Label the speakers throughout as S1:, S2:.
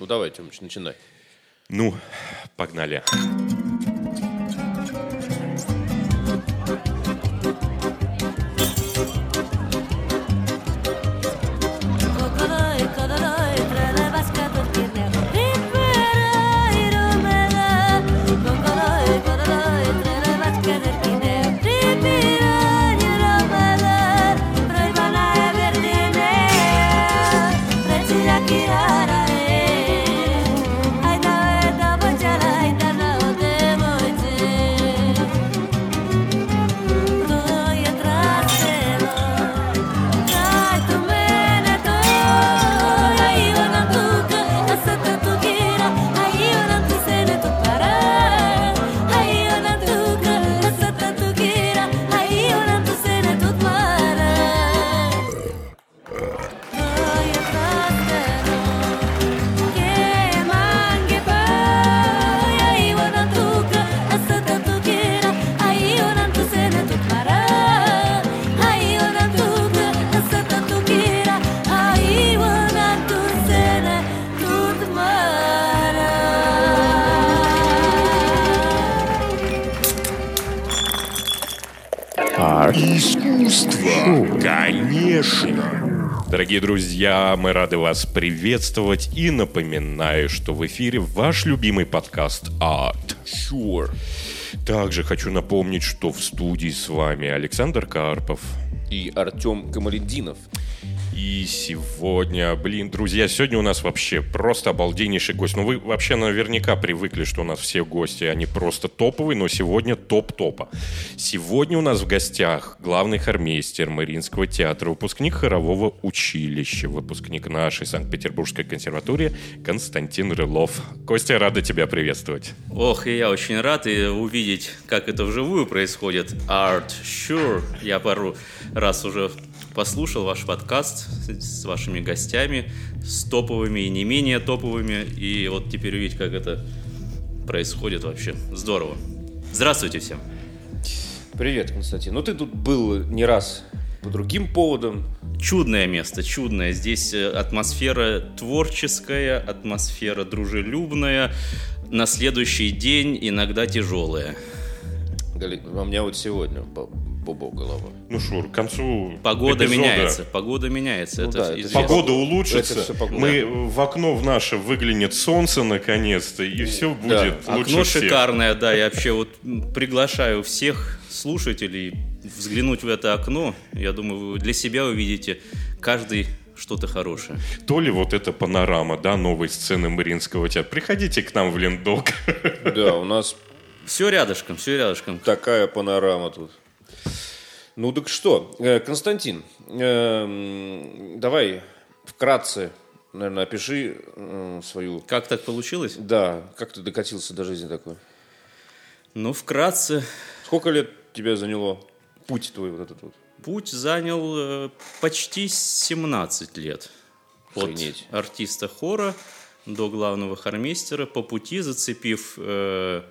S1: Ну давай, Тёмыч, начинай.
S2: Ну, погнали.
S3: Kokoroy,
S2: Дорогие друзья, мы рады вас приветствовать и напоминаю, что в эфире ваш любимый подкаст Art.
S1: Sure.
S2: Также хочу напомнить, что в студии с вами Александр Карпов.
S1: И Артем Камалединов.
S2: И сегодня, блин, друзья, сегодня у нас вообще просто обалденнейший гость. Ну, вы вообще наверняка привыкли, что у нас все гости, они просто топовые, но сегодня топ-топа. Сегодня у нас в гостях главный хормейстер Мариинского театра, выпускник хорового училища, выпускник нашей Санкт-Петербургской консерватории Константин Рылов. Костя, рада тебя приветствовать.
S4: Ох, и я очень рад и увидеть, как это вживую происходит. Art, sure. Я пару раз уже послушал ваш подкаст с вашими гостями, с топовыми и не менее топовыми. И вот теперь увидеть, как это происходит вообще. Здорово. Здравствуйте всем.
S1: Привет, Константин. Ну ты тут был не раз по другим поводам.
S4: Чудное место, чудное. Здесь э, атмосфера творческая, атмосфера дружелюбная, на следующий день иногда тяжелая.
S1: Гали- А у меня вот сегодня бобо голова.
S2: Ну, Шур, к концу
S4: Погода
S2: эпизода
S4: меняется, погода меняется.
S1: Ну
S4: это
S1: да, это.
S2: Погода улучшится.
S1: Это погода.
S2: Мы в окно в наше выглянет солнце наконец-то, и все будет лучше
S4: Окно
S2: всех.
S4: шикарное, да. Я вообще вот приглашаю всех слушателей взглянуть в это окно. Я думаю, вы для себя увидите каждый что-то хорошее.
S2: То ли вот эта панорама, да, новой сцены Мариинского театра. Приходите к нам в Лендок.
S1: Да, у нас
S4: Все рядышком, все рядышком.
S1: такая панорама тут. Ну так что, э, Константин, эм, давай вкратце, наверное, опиши свою...
S4: Как так получилось?
S1: Да, как ты докатился до жизни такой?
S4: Ну, вкратце,
S1: Сколько лет тебя заняло путь твой вот этот вот?
S4: путь занял э, почти 17 лет. От
S1: Охренеть.
S4: артиста хора до главного хормейстера, по пути зацепив э,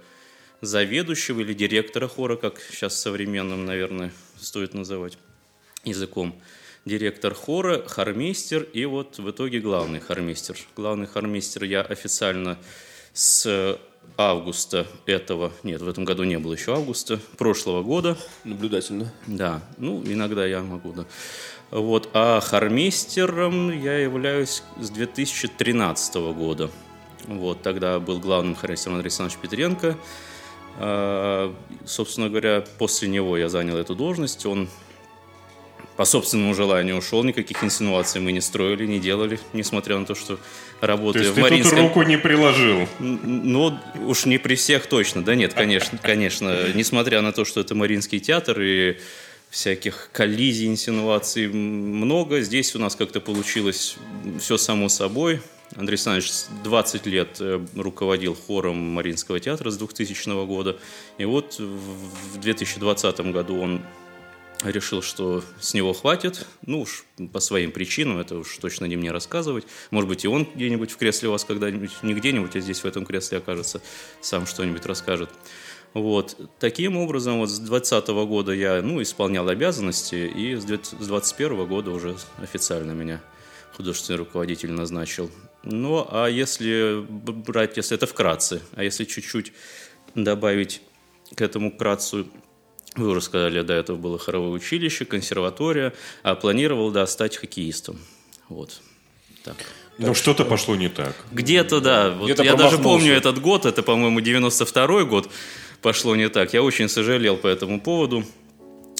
S4: заведующего или директора хора, как сейчас современным, наверное, стоит называть языком. Директор хора, хормейстер и вот в итоге главный хормейстер. Главный хормейстер я официально с августа этого, нет, в этом году не было еще августа, прошлого года,
S1: Наблюдательно.
S4: да, ну, иногда я могу, да. Вот, а хормейстером я являюсь с 2013 года. Вот, тогда был главным хормейстером Андрей Александрович Петренко. А, собственно говоря, после него я занял эту должность. Он по собственному желанию ушел, никаких инсинуаций мы не строили, не делали, несмотря на то, что
S2: То
S4: работая
S2: есть
S4: в
S2: ты тут
S4: Мариинском...
S2: руку не приложил.
S4: Ну, уж не при всех точно. Да нет, конечно, конечно. Несмотря на то, что это Мариинский театр и всяких коллизий, инсинуаций много, здесь у нас как-то получилось все само собой. Андрей Александрович 20 лет э, руководил хором Мариинского театра с 2000 года. И вот в в 2020 году он решил, что с него хватит, ну уж по своим причинам, это уж точно не мне рассказывать. Может быть, и он где-нибудь в кресле у вас когда-нибудь, не где-нибудь, а здесь в этом кресле окажется, сам что-нибудь расскажет. Вот. Таким образом, вот с 2020 года я ну, исполнял обязанности, и с 2021 года уже официально меня художественный руководитель назначил. Ну, а если брать, если это вкратце, а если чуть-чуть добавить к этому вкратце, вы уже сказали, до этого было хоровое училище, консерватория, а планировал, да, стать хоккеистом. Вот. Так.
S2: Ну, что-то пошло не так.
S4: Где-то, да. Вот
S1: Где-то
S4: я даже помню этот год, это, по-моему, 92-й год пошло не так. Я очень сожалел по этому поводу.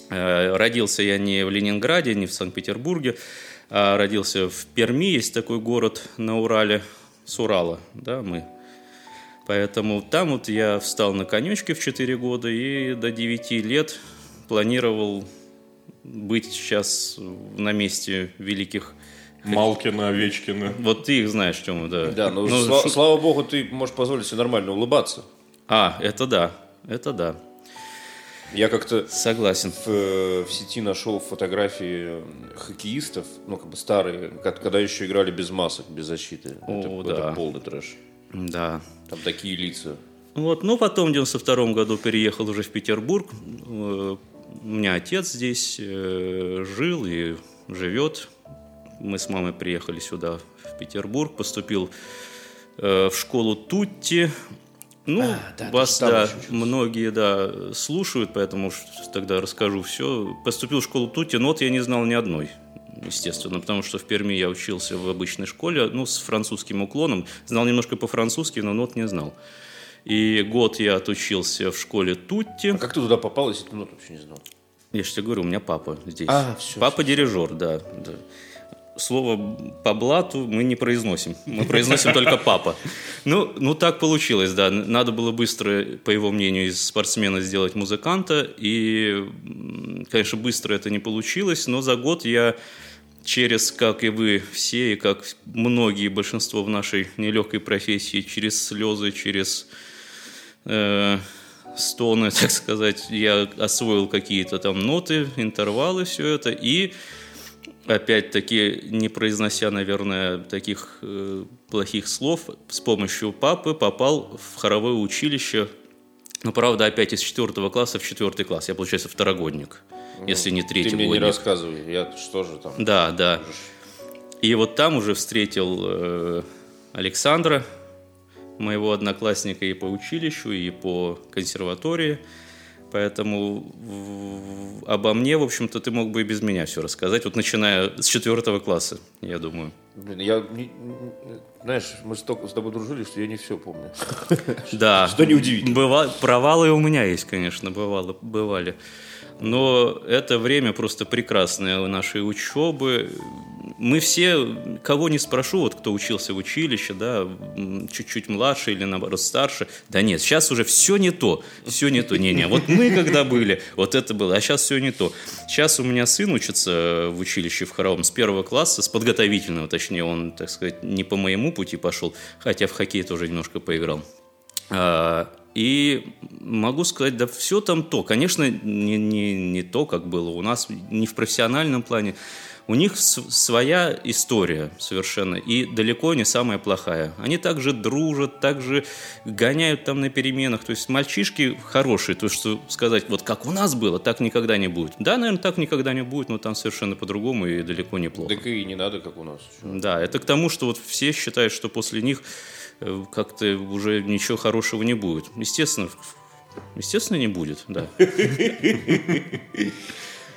S4: Э, Родился я не в Ленинграде, не в Санкт-Петербурге, а родился в Перми, есть такой город на Урале, с Урала, да, мы. Поэтому там вот я встал на конечке в 4 года и до 9 лет планировал быть сейчас на месте великих
S2: Малкина, Овечкина.
S4: вот ты их знаешь, Тёма, да.
S1: Да, ну,
S4: Ну,
S1: сла-
S4: шу-
S1: слава богу, ты можешь позволить себе нормально улыбаться.
S4: А, это да, это да,
S1: Я как-то
S4: согласен.
S1: в, э, в сети нашел фотографии хоккеистов, ну, как бы старые, когда еще играли без масок, без защиты.
S4: О,
S1: это,
S4: да.
S1: это полный трэш.
S4: Да.
S1: Там такие лица.
S4: Вот, ну, потом в 92 году переехал уже в Петербург. Э, У меня отец здесь э, жил и живет. Мы с мамой приехали сюда, в Петербург, поступил э, в школу Тутти. Ну,
S1: А, да,
S4: вас, да, многие, да, слушают, поэтому тогда расскажу все. Поступил в школу Тутти, нот я не знал ни одной, естественно, потому что в Перми я учился в обычной школе, ну, с французским уклоном. Знал немножко по-французски, но нот не знал. И год я отучился в школе Тутти.
S1: А как ты туда попал, если ты нот вообще не знал?
S4: Я же тебе говорю, у меня папа здесь.
S1: А, всё,
S4: папа дирижер, да, да. Слово по блату мы не произносим. Мы произносим только папа. Ну, ну, так получилось, да. Надо было быстро, по его мнению, из спортсмена сделать музыканта. И, конечно, быстро это не получилось, но за год я через, как и вы все, и как многие, большинство в нашей нелегкой профессии, через слезы, через э, стоны, так сказать, я освоил какие-то там ноты, интервалы, все это, и опять-таки, не произнося, наверное, таких э, плохих слов, с помощью папы попал в хоровое училище, но, правда, опять из четвертого класса в четвертый класс. Я, получается, второгодник, если не третий
S1: Ты мне не рассказывай, я что же там?
S4: Да, да. И вот там уже встретил э, Александра, моего одноклассника и по училищу, и по консерватории. Поэтому обо мне, в общем-то, ты мог бы и без меня все рассказать, вот начиная с четвертого класса, я думаю.
S1: Блин, я, знаешь, мы столько с тобой дружили, что я не все помню.
S4: Да.
S1: Что неудивительно.
S4: Быва- провалы у меня есть, конечно, бывало, бывали. Но это время просто прекрасное нашей учебы. Мы все, кого не спрошу, вот кто учился в училище, да, чуть-чуть младше или наоборот старше, да нет, сейчас уже все не то, все не то. Не-не, вот мы когда были, вот это было, а сейчас все не то. Сейчас у меня сын учится в училище в хоровом с первого класса, с подготовительного, точнее, он, так сказать, не по моему пути пошел, хотя в хоккей тоже немножко поиграл. А, И могу сказать, да все там то. Конечно, не, не, не то, как было у нас, не в профессиональном плане. У них своя история совершенно, и далеко не самая плохая. Они также дружат, также гоняют там на переменах. То есть мальчишки хорошие, то что сказать, вот как у нас было, так никогда не будет. Да, наверное, так никогда не будет, но там совершенно по-другому и далеко не плохо.
S1: Так и не надо, как у нас.
S4: Да, это к тому, что вот все считают, что после них э, как-то уже ничего хорошего не будет. Естественно, естественно, не будет, да.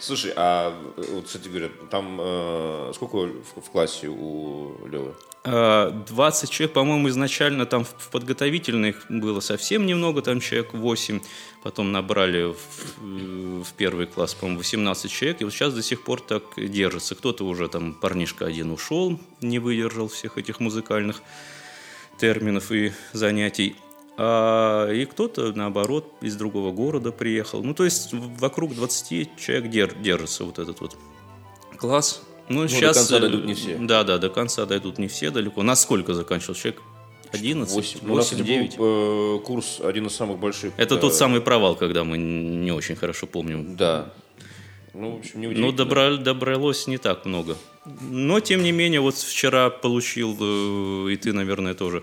S1: Слушай, а э, вот, кстати говоря, там э, сколько в, в классе у Левы?
S4: А, 20 человек, по-моему, изначально там в подготовительных было совсем немного, там человек 8, потом набрали в, э, в первый класс, по-моему, 18 человек, и вот сейчас до сих пор так держится. Кто-то уже там, парнишка один ушел, не выдержал всех этих музыкальных терминов и занятий. А, и кто-то, наоборот, из другого города приехал. Ну, то есть вокруг 20 человек дер- держится вот этот вот класс. Ну,
S1: до
S4: сейчас...
S1: конца
S4: э,
S1: дойдут не все.
S4: Да, да, до конца дойдут не все далеко. На сколько заканчивал человек? 11?
S1: Восемь. Ну, у нас,
S4: 8,
S1: кстати,
S4: 9?
S1: был, э, курс один из самых больших.
S4: Это
S1: э,
S4: тот самый провал, когда мы не очень хорошо помним.
S1: Да. Ну, в общем, не
S4: Но добра- добралось не так много. Но, тем не менее, вот вчера получил, э, и ты, наверное, тоже, э,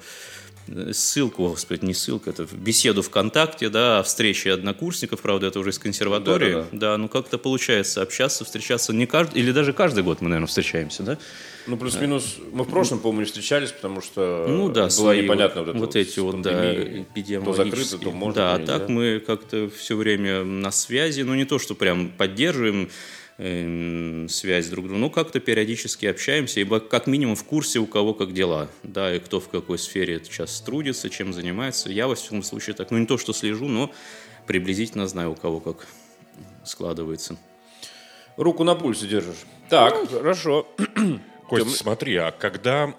S4: ссылку, господи, не ссылка, это беседу ВКонтакте, да, о встрече однокурсников, правда, это уже из консерватории.
S1: Да-да-да.
S4: Да, ну как-то получается общаться, встречаться не каждый, или даже каждый год мы, наверное, встречаемся, да?
S1: Ну, плюс-минус, мы в прошлом, по-моему, не встречались, потому что
S4: Ну да,
S1: было непонятно
S4: вот,
S1: вот,
S4: вот эти вот, да, эпидемиологические.
S1: То закрыто, то можно,
S4: Да, а так мы как-то все время на связи, ну не то, что прям поддерживаем связь друг с другом, но как-то периодически общаемся, ибо как минимум в курсе у кого как дела, да, и кто в какой сфере сейчас трудится, чем занимается. Я, во всяком случае, так, ну не то, что слежу, но приблизительно знаю, у кого как складывается.
S1: Руку на пульсе держишь. Так,
S4: Ну,
S1: хорошо.
S2: Кость,
S1: Тем-
S2: смотри, а когда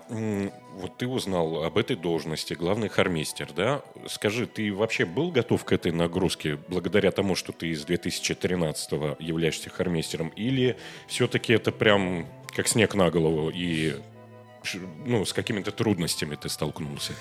S2: вот ты узнал об этой должности, главный хормейстер, да, скажи, ты вообще был готов к этой нагрузке благодаря тому, что ты из 2013-го являешься хормейстером, или все-таки это прям как снег на голову и ну, с какими-то трудностями ты столкнулся?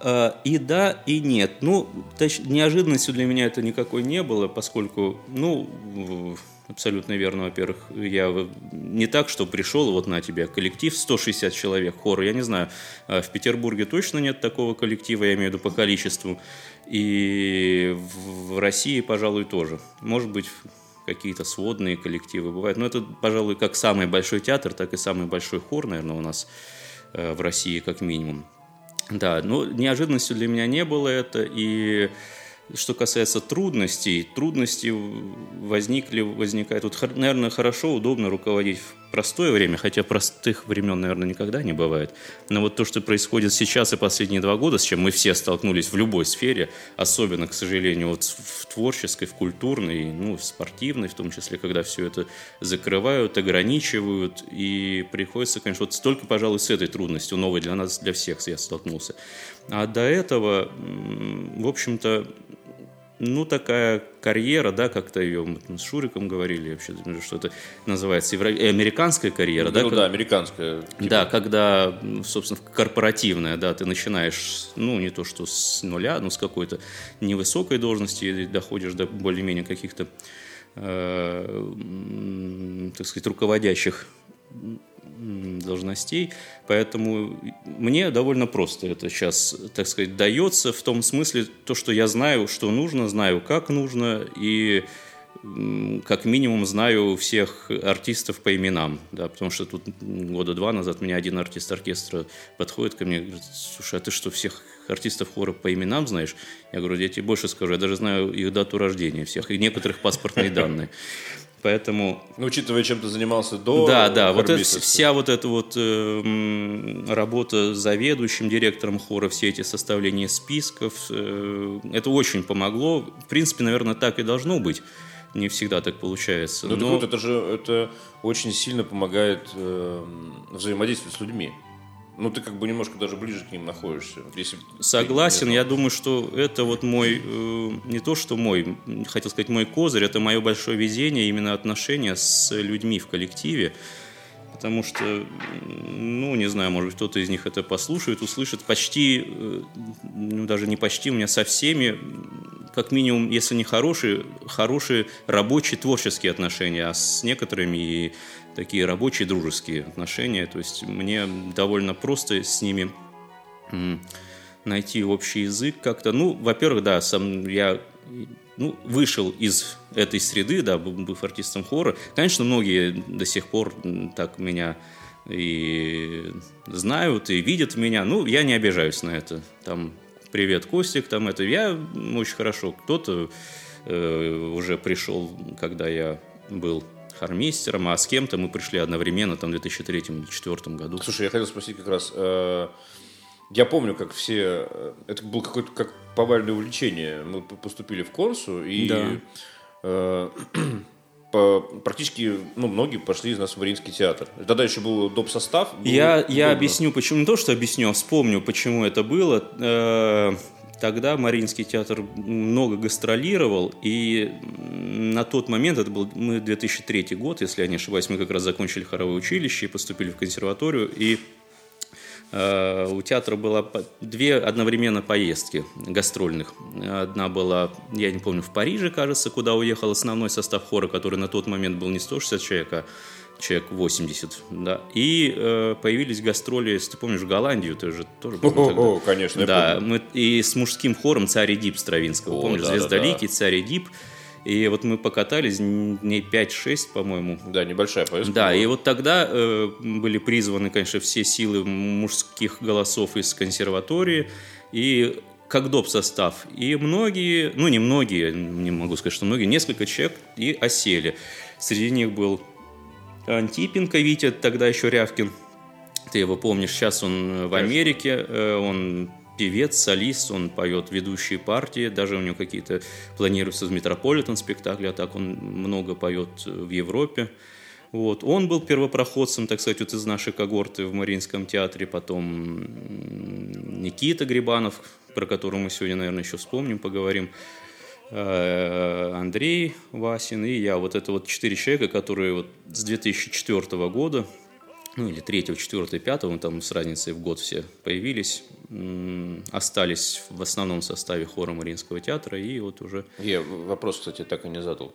S4: А, И да, и нет. Ну, неожиданностью для меня это никакой не было, поскольку, ну, абсолютно верно, во-первых, я не так, что пришел, вот на тебе коллектив 160 человек, хор, я не знаю, а в Петербурге точно нет такого коллектива, я имею в виду по количеству, и в России, пожалуй, тоже. Может быть, какие-то сводные коллективы бывают, но это, пожалуй, как самый большой театр, так и самый большой хор, наверное, у нас э, в России как минимум. Да, но неожиданностью для меня не было это. И что касается трудностей, трудности возникли, возникают. Вот, наверное, хорошо, удобно руководить в простое время, хотя простых времен, наверное, никогда не бывает. Но вот то, что происходит сейчас и последние два года, с чем мы все столкнулись в любой сфере, особенно, к сожалению, вот в творческой, в культурной, ну, в спортивной, в том числе, когда все это закрывают, ограничивают, и приходится, конечно, вот столько, пожалуй, с этой трудностью, новой для нас, для всех я столкнулся. А до этого, в общем-то, ну, такая карьера, да, как-то ее мы с Шуриком говорили, вообще, что это называется, евро- э, американская карьера, да,
S1: ну
S4: как-
S1: да, американская.
S4: да, когда, собственно, корпоративная, да, ты начинаешь, ну, не то что с нуля, но с какой-то невысокой должности и доходишь до более-менее каких-то, э, так сказать, руководящих должностей, поэтому мне довольно просто это сейчас, так сказать, дается в том смысле, то, что я знаю, что нужно, знаю, как нужно, и как минимум знаю всех артистов по именам, да, потому что тут года два назад меня один артист оркестра подходит ко мне и говорит, слушай, а ты что, всех артистов хора по именам знаешь? Я говорю, я тебе больше скажу, я даже знаю их дату рождения всех, и некоторых паспортные данные. Поэтому
S1: Ну, учитывая, чем ты занимался до
S4: да, да, вот это, вся вот эта вот э, работа с заведующим директором хора, все эти составления списков, э, это очень помогло. В принципе, наверное, так и должно быть. Не всегда так получается.
S1: Ну,
S4: но-
S1: круто, это же это очень сильно помогает э, взаимодействовать с людьми. Ну, ты как бы немножко даже ближе к ним находишься. Если ты
S4: Согласен,
S1: не
S4: я думаю, что это вот мой, э, не то что мой, хотел сказать мой козырь, это мое большое везение, именно отношения с людьми в коллективе. Потому что, ну, не знаю, может быть, кто-то из них это послушает, услышит. Почти, э, ну, даже не почти, у меня со всеми, как минимум, если не хорошие, хорошие рабочие творческие отношения, а с некоторыми и такие рабочие дружеские отношения. То есть мне довольно просто с ними найти общий язык как-то. Ну, во-первых, да, сам я ну, вышел из этой среды, да, быв артистом хора. Конечно, многие до сих пор так меня и знают, и видят меня. Ну, я не обижаюсь на это. Там, привет, Костик, там это. Я очень хорошо. Кто-то э, уже пришел, когда я был хормейстером, а с кем-то мы пришли одновременно, там, в 2003 или 2004 году.
S1: Слушай, я хотел спросить как раз. э, я помню, как все... э, Это было какое-то как повальное увлечение. Мы поступили в Корсу, и
S4: Да.
S1: э, по- практически, ну, многие пошли из нас в Мариинский театр. Тогда еще был доп. состав. было
S4: Я, я объясню, почему. Не то, что объясню, а вспомню, почему это было. Э, Тогда Мариинский театр много гастролировал, и на тот момент, это был мы 2003 год, если я не ошибаюсь, мы как раз закончили хоровое училище и поступили в консерваторию, и э, у театра было две одновременно поездки гастрольных. Одна была, я не помню, в Париже, кажется, куда уехал основной состав хора, который на тот момент был не 160 человек, а человек 80, да. И э, появились гастроли, если ты помнишь, в Голландию, ты же тоже был тогда.
S1: О, конечно, я
S4: Да,
S1: помню.
S4: мы, и с мужским хором «Царь Эдип» Стравинского.
S1: О,
S4: Помнишь,
S1: да, да,
S4: «Звездоликий», «Царь Эдип». И вот мы покатались дней 5-6, по-моему,
S1: Да, небольшая поездка.
S4: да,
S1: была.
S4: и вот тогда э, были призваны, конечно, все силы мужских голосов из консерватории и как доп. состав. И многие, ну не многие, не могу сказать, что многие, несколько человек и осели. Среди них был Антипенко Витя, тогда еще Рявкин. Ты его помнишь, сейчас он в Америке, э, он певец, солист, он поет ведущие партии, даже у него какие-то планируются в Метрополитен спектакли, а так он много поет в Европе. Вот. Он был первопроходцем, так сказать, вот из нашей когорты в Мариинском театре, потом Никита Грибанов, про которого мы сегодня, наверное, еще вспомним, поговорим, Э, Андрей Васин и я. Вот это вот четыре человека, которые вот с 2004 года, ну или 3, 4, 5, мы там с разницей в год все появились, остались в основном составе хора Мариинского театра и вот уже...
S1: Я вопрос, кстати, так и не задал.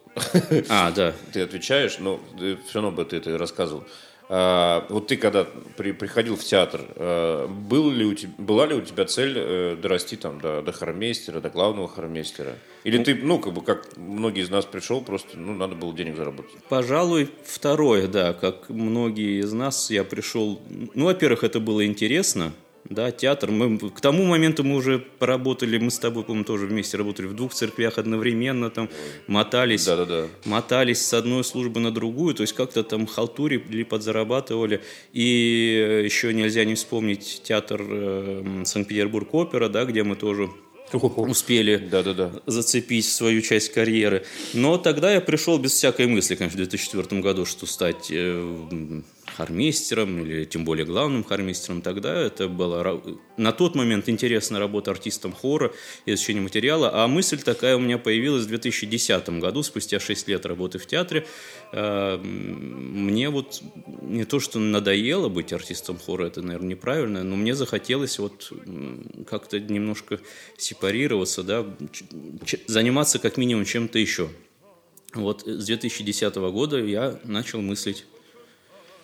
S4: А, да,
S1: Ты отвечаешь, но все равно бы ты это рассказывал. А, вот ты когда при- приходил в театр, а, был ли у тебя, была ли у тебя цель э, дорасти там до, до хормейстера, до главного хормейстера? Или ты, ну, как бы, как многие из нас пришел, просто, ну, надо было денег заработать?
S4: Пожалуй, второе, да, как многие из нас, я пришел, ну, во-первых, это было интересно, да, театр, мы, к тому моменту мы уже поработали, мы с тобой, по-моему, тоже вместе работали в двух церквях одновременно, там, мотались,
S1: Да-да-да.
S4: мотались с одной службы на другую, то есть как-то там халтурили, подзарабатывали, и еще нельзя не вспомнить театр э, Санкт-Петербург-опера, да, где мы тоже успели
S1: Да-да-да.
S4: зацепить свою часть карьеры. Но тогда я пришел без всякой мысли, конечно, в 2004 году, что стать э, хормейстером или тем более главным хормейстером. Тогда это была на тот момент интересная работа артистом хора, изучение материала. А мысль такая у меня появилась в 2010 году, спустя 6 лет работы в театре. Э, м, Мне вот не то, что надоело быть артистом хора, это, наверное, неправильно, но мне захотелось вот как-то немножко сепарироваться, да, заниматься как минимум чем-то еще. Вот с 2010 года я начал мыслить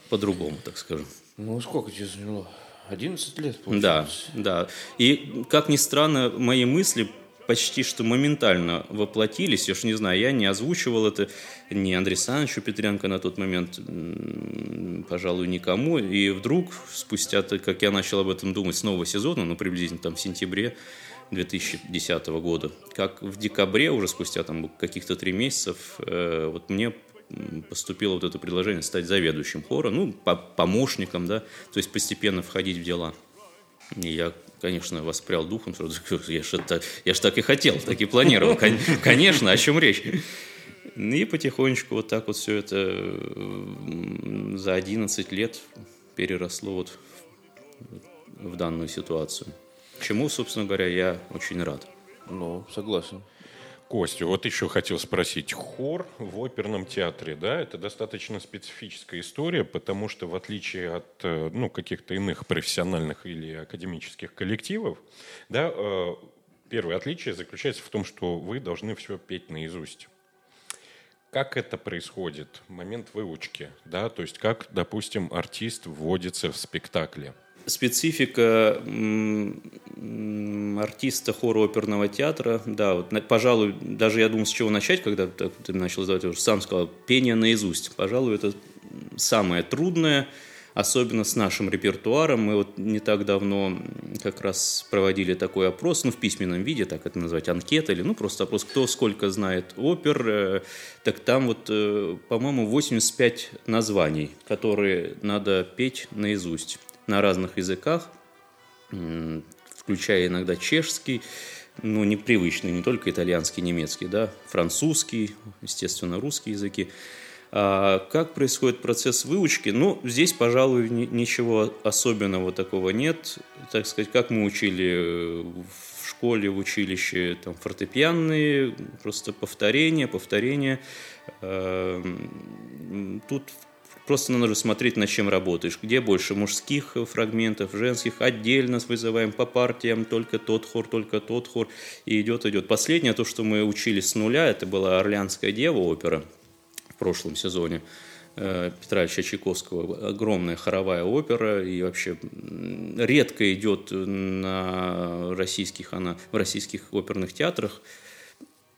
S4: по-другому, так скажем.
S1: Ну, сколько тебе заняло? 11 лет,
S4: Да,
S1: получается?
S4: да. И, как ни странно, мои мысли почти что моментально воплотились. Я ж не знаю, я не озвучивал это ни Андрею Александровичу Петренко на тот момент, пожалуй, никому. И вдруг, спустя, как я начал об этом думать с нового сезона, ну, приблизительно там в сентябре 2010 года, как в декабре, уже спустя там каких-то три месяцев, э, вот мне поступило вот это предложение стать заведующим хора, ну, по- помощником, да, то есть постепенно входить в дела. И я, конечно, воспрял духом, что я ж, это- я ж так и хотел, так и планировал. Кон- Конечно, о чем речь? И потихонечку вот так вот все это за 11 лет переросло вот в данную ситуацию. Чему, собственно говоря, я очень рад.
S1: Ну, согласен.
S2: Костю, вот еще хотел спросить. Хор в оперном театре, да, это достаточно специфическая история, потому что в отличие от э, ну, каких-то иных профессиональных или академических коллективов, да, э, первое отличие заключается в том, что вы должны все петь наизусть. Как это происходит? Момент выучки, да, то есть как, допустим, артист вводится в спектакле.
S4: Специфика артиста хора оперного театра, да, вот, пожалуй, даже я думал, с чего начать, когда ты начал задавать, я уже сам сказал, пение наизусть. Пожалуй, это самое трудное, особенно с нашим репертуаром. Мы вот не так давно как раз проводили такой опрос, ну, в письменном виде, так это назвать, анкета, или, ну, просто опрос, кто сколько знает опер. э, Так там вот, э, по-моему, 85 названий, которые надо петь наизусть на разных языках, включая иногда чешский, ну, непривычный, не только итальянский, немецкий, да, французский, естественно, русский языки. А как происходит процесс выучки? Ну, здесь, пожалуй, ни- ничего особенного такого нет. Так сказать, как мы учили в школе, в училище, там, фортепианные, просто повторение, повторение. Эм, Тут Просто надо смотреть, над чем работаешь. Где больше мужских фрагментов, женских, отдельно вызываем по партиям, только тот хор, только тот хор. И идет, идет. Последнее, то, что мы учили с нуля, это была «Орлеанская дева» опера в прошлом сезоне. э, Петра Ильича Чайковского огромная хоровая опера, и вообще редко идет на российских, она в российских оперных театрах.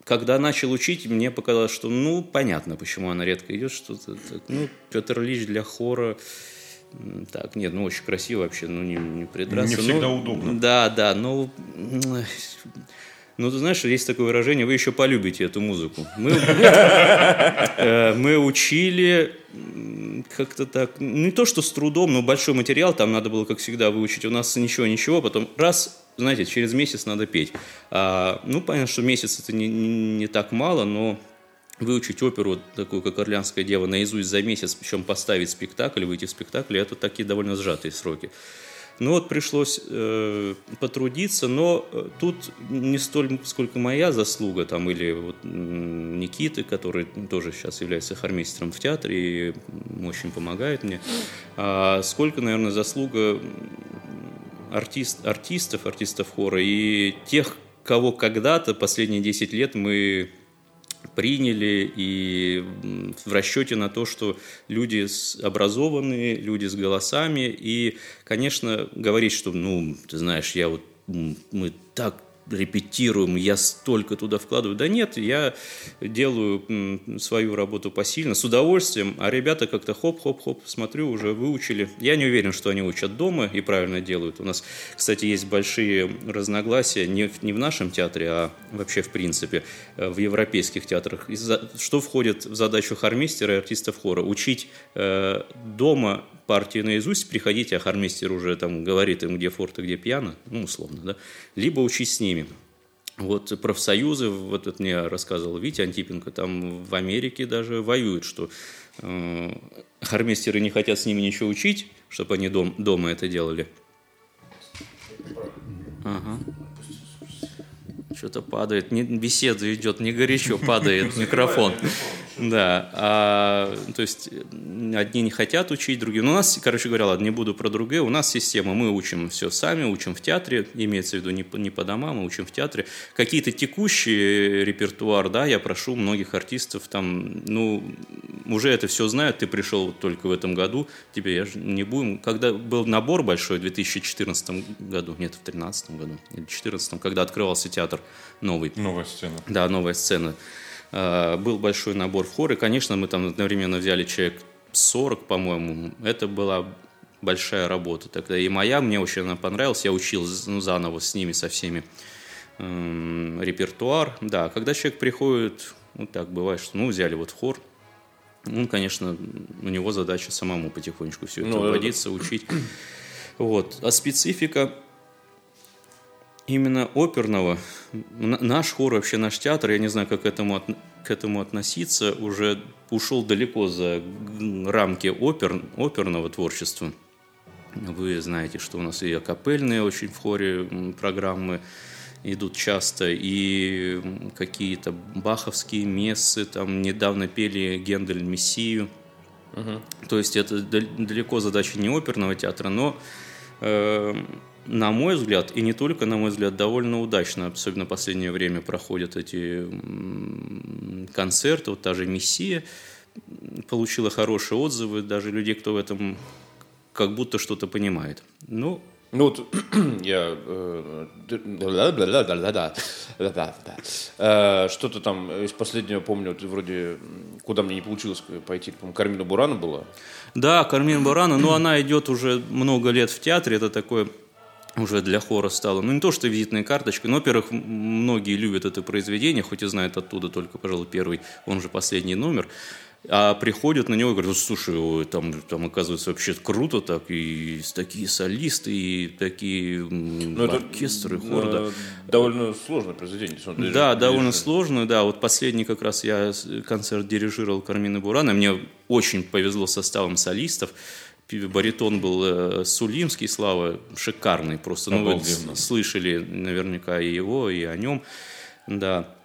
S4: Когда начал учить, мне показалось, что, ну, понятно, почему она редко идет, что-то так, ну, Петр Ильич для хора, так, нет, ну, очень красиво вообще, ну, не, не придраться.
S2: Не всегда
S4: Ну,
S2: удобно.
S4: Да, да, ну, м, ну, ты знаешь, есть такое выражение, вы еще полюбите эту музыку. Мы, э, мы учили как-то так, не то что с трудом, но большой материал, там надо было, как всегда, выучить. У нас ничего-ничего, потом раз, знаете, через месяц надо петь. А, ну, понятно, что месяц это не, не- так мало, но выучить оперу, такую, как «Орлеанская дева», наизусть за месяц, причем поставить спектакль, выйти в спектакль, это такие довольно сжатые сроки. Ну вот пришлось э, потрудиться, но э, тут не столь, сколько моя заслуга, там, или вот, Никиты, который тоже сейчас является хормейстером в театре и очень помогает мне, а сколько, наверное, заслуга артист, артистов, артистов хора и тех, кого когда-то, последние 10 лет мы приняли и в расчете на то, что люди образованные, люди с голосами, и, конечно, говорить, что, ну, ты знаешь, я вот, мы так репетируем, я столько туда вкладываю. Да нет, я делаю свою работу посильно, с удовольствием, а ребята как-то хоп-хоп-хоп, смотрю, уже выучили. Я не уверен, что они учат дома и правильно делают. У нас, кстати, есть большие разногласия не в, не в нашем театре, а вообще в принципе э, в европейских театрах. Что входит в задачу хормейстера и артистов хора? Учить э, дома партии наизусть, приходите, а хормейстер уже там говорит им, где форте, где пьяно, ну, условно, да, либо учить с ними. Вот профсоюзы, вот это мне рассказывал Витя Антипенко, там в Америке даже воюют, что э, хормейстеры не хотят с ними ничего учить, чтобы они дом, дома это делали. Ага. Что-то падает, не, беседа идет, не горячо, падает микрофон. Да, а, то есть одни не хотят учить, другие. Ну, у нас, короче говоря, ладно, не буду про другие. У нас система, мы учим все сами, учим в театре, имеется в виду не по, не по домам, мы учим в театре. Какие-то текущие репертуар, да, я прошу многих артистов, там, ну, уже это все знают, ты пришел только в этом году, тебе я же не будем. Когда был набор большой в 2014 году, нет, в 2013 году, или 2014, когда открывался театр новый,
S2: Новая сцена.
S4: да, новая сцена. А, Был большой набор в хор, и, конечно, мы там одновременно взяли человек 40, по-моему. Это была большая работа тогда. И моя, мне очень она понравилась. Я учил ну, заново с ними, со всеми м, репертуар. Да, когда человек приходит, вот так бывает, что, ну, взяли вот в хор, ну, конечно, у него задача самому потихонечку все это
S1: Ну, это-
S4: вводиться, учить. Вот. А специфика именно оперного, наш хор, вообще наш театр, я не знаю, как к этому, от- к этому относиться, уже ушел далеко за рамки опер, оперного творчества. Вы знаете, что у нас и акапельные очень в хоре программы идут часто, и какие-то баховские мессы, там недавно пели Гендель Мессию. То есть это дал- далеко задача не оперного театра, но э, на мой взгляд, и не только на мой взгляд, довольно удачно, особенно в последнее время проходят эти концерты, вот та же «Мессия» получила хорошие отзывы, даже людей, кто в этом как будто что-то понимает. Ну,
S1: Ну вот я э, что-то там из последнего помню, вот вроде куда мне не получилось пойти, по-моему, Кармина Бурана была.
S4: Да, Кармин Барана, но она идет уже много лет в театре, это такое уже для хора стало. Ну, не то, что визитная карточка, но, во-первых, многие любят это произведение, хоть и знают оттуда только, пожалуй, первый, он же последний номер. А приходят на него и говорят, слушай, ой, там, там оказывается вообще круто так, и такие солисты, и такие м,
S1: Ну, это,
S4: оркестры, хор, да.
S1: Довольно сложное произведение. смотри,
S4: Да, довольно сложно, да. Вот последний как раз я концерт дирижировал Кармины Бурана. Мне очень повезло составом солистов. Баритон был э, Сулимский, Слава, шикарный просто. Ну, вы слышали наверняка и его, и о нем. Да.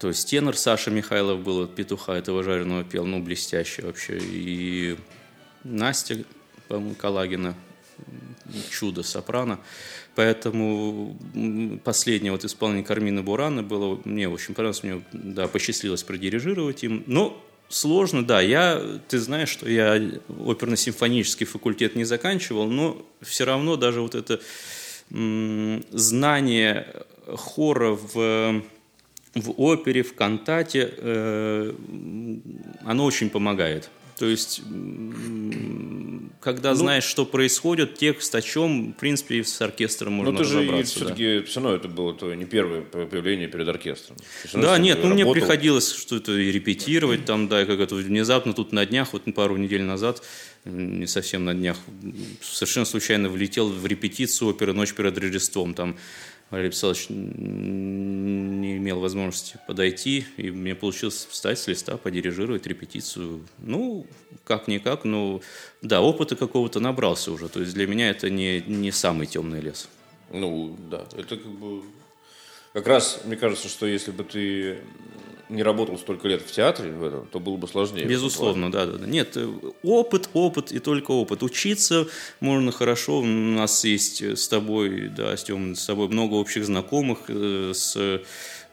S4: То есть тенор Саша Михайлов был, от петуха этого жареного пел, ну, блестящий вообще. И Настя, по-моему, Калагина, чудо сопрано. Поэтому м, последнее вот исполнение Кармины Бурана было, мне очень понравилось, мне да, посчастливилось продирижировать им. Но сложно, да. Я, ты знаешь, что я оперно-симфонический факультет не заканчивал, но все равно даже вот это знание хора в, в опере, в кантате, э, оно очень помогает. То есть, когда знаешь, что происходит, текст о чем, в принципе, и с оркестром можно
S1: Ну, ты же
S4: разобраться. да.
S1: все-таки, все равно это было твое не первое появление перед оркестром. Ты
S4: Да, нет, ну мне приходилось что-то и репетировать там, да, и как это внезапно тут на днях, вот пару недель назад, не совсем на днях, совершенно случайно влетел в репетицию оперы «Ночь перед Рождеством». Там Валерий Писалович не имел возможности подойти, и мне получилось встать с листа, подирижировать репетицию. Ну, как-никак, но да, опыта какого-то набрался уже. То есть для меня это не, не самый темный лес.
S1: Ну, да, это как бы... Как раз, мне кажется, что если бы ты не работал столько лет в театре в этом, то было бы сложнее.
S4: Безусловно, да, да, да. Нет, э, опыт, опыт и только опыт. Учиться можно хорошо. У нас есть с тобой, да, с Тёмой, с тобой много общих знакомых э, с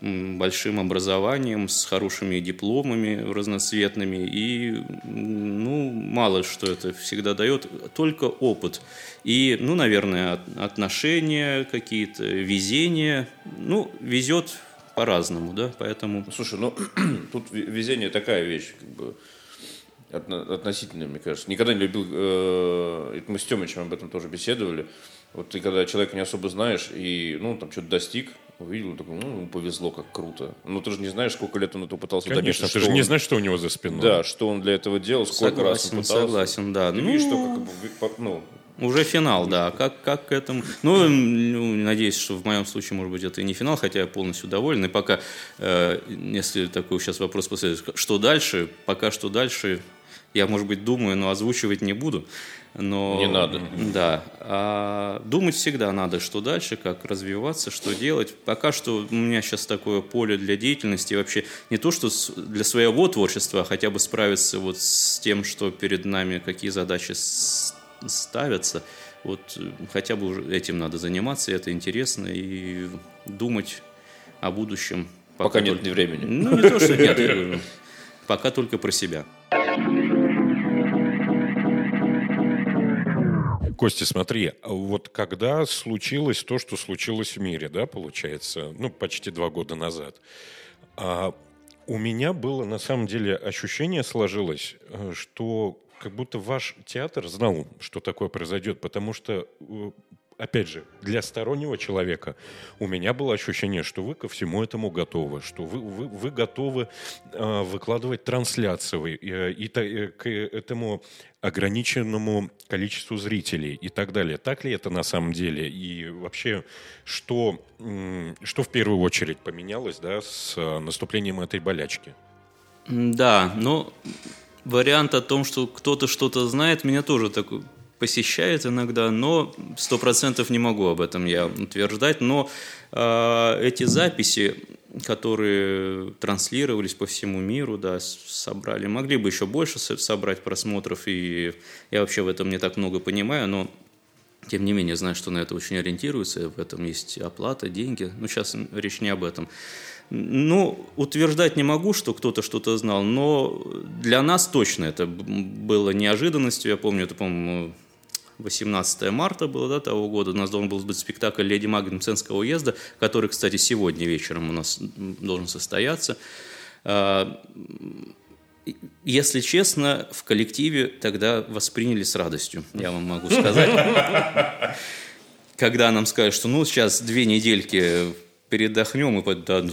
S4: большим образованием, с хорошими дипломами разноцветными. И, ну, мало что это всегда дает, только опыт. И, ну, наверное, от- отношения какие-то, везение. Ну, везет по-разному, да, поэтому...
S1: Слушай, ну тут ве- везение такая вещь, как бы отно- относительная, мне кажется. Никогда не любил, э, мы с Тёмычем об этом тоже беседовали. Вот ты когда человека не особо знаешь и, ну, там что-то достиг, увидел, такой, ну, повезло, как круто. Ну, ты же не знаешь, сколько лет он этого пытался
S2: Конечно,
S1: добиться.
S2: ты
S1: что
S2: же не
S1: он-
S2: знаешь, что у него за спиной.
S1: Да, что он для этого делал, сколько раз он
S4: Согласен,
S1: пытался.
S4: согласен, да.
S1: Ты
S4: Ну,
S1: видишь, что как бы, ну,
S4: Уже финал, да. Как, как к этому... Ну, ну, надеюсь, что в моем случае, может быть, это и не финал, хотя я полностью доволен. И пока, э, если такой сейчас вопрос последует, что дальше, пока что дальше, я, может быть, думаю, но озвучивать не буду. Но,
S1: Не надо.
S4: Да. А думать всегда надо, что дальше, как развиваться, что делать. Пока что у меня сейчас такое поле для деятельности. Вообще не то, что для своего творчества, а хотя бы справиться вот с тем, что перед нами, какие задачи ставятся. Вот э, хотя бы уже этим надо заниматься, это интересно, и думать о будущем.
S1: Пока нет
S4: только-
S1: ни времени.
S4: Ну, не то, что нет. Пока только про себя.
S2: Костя, смотри, вот когда случилось то, что случилось в мире, да, получается, ну, почти два года назад, а, у меня было, на самом деле, ощущение сложилось, э, что как будто ваш театр знал, что такое произойдет, потому что, э, опять же, для стороннего человека у меня было ощущение, что вы ко всему этому готовы, что вы, вы, вы готовы э, выкладывать трансляции э, и э, к этому ограниченному количеству зрителей и так далее. Так ли это на самом деле? И вообще, что, м, что в первую очередь поменялось да, с э, наступлением этой болячки?
S4: Да, но вариант о том, что кто-то что-то знает, меня тоже так посещает иногда, но сто процентов не могу об этом я утверждать. Но э, эти записи, которые транслировались по всему миру, да, собрали, могли бы еще больше со- собрать просмотров, и я вообще в этом не так много понимаю, но тем не менее, знаю, что на это очень ориентируются, в этом есть оплата, деньги. Но сейчас речь не об этом. Ну, утверждать не могу, что кто-то что-то знал, но для нас точно это было неожиданностью. Я помню, это, по-моему, 18 марта было да, того года. У нас должен был быть спектакль «Леди Маг Мценского уезда», который, кстати, сегодня вечером у нас должен состояться. А, если честно, в коллективе тогда восприняли с радостью, я вам могу сказать. Когда нам сказали, что ну сейчас две недельки передохнем, и под- да, ну,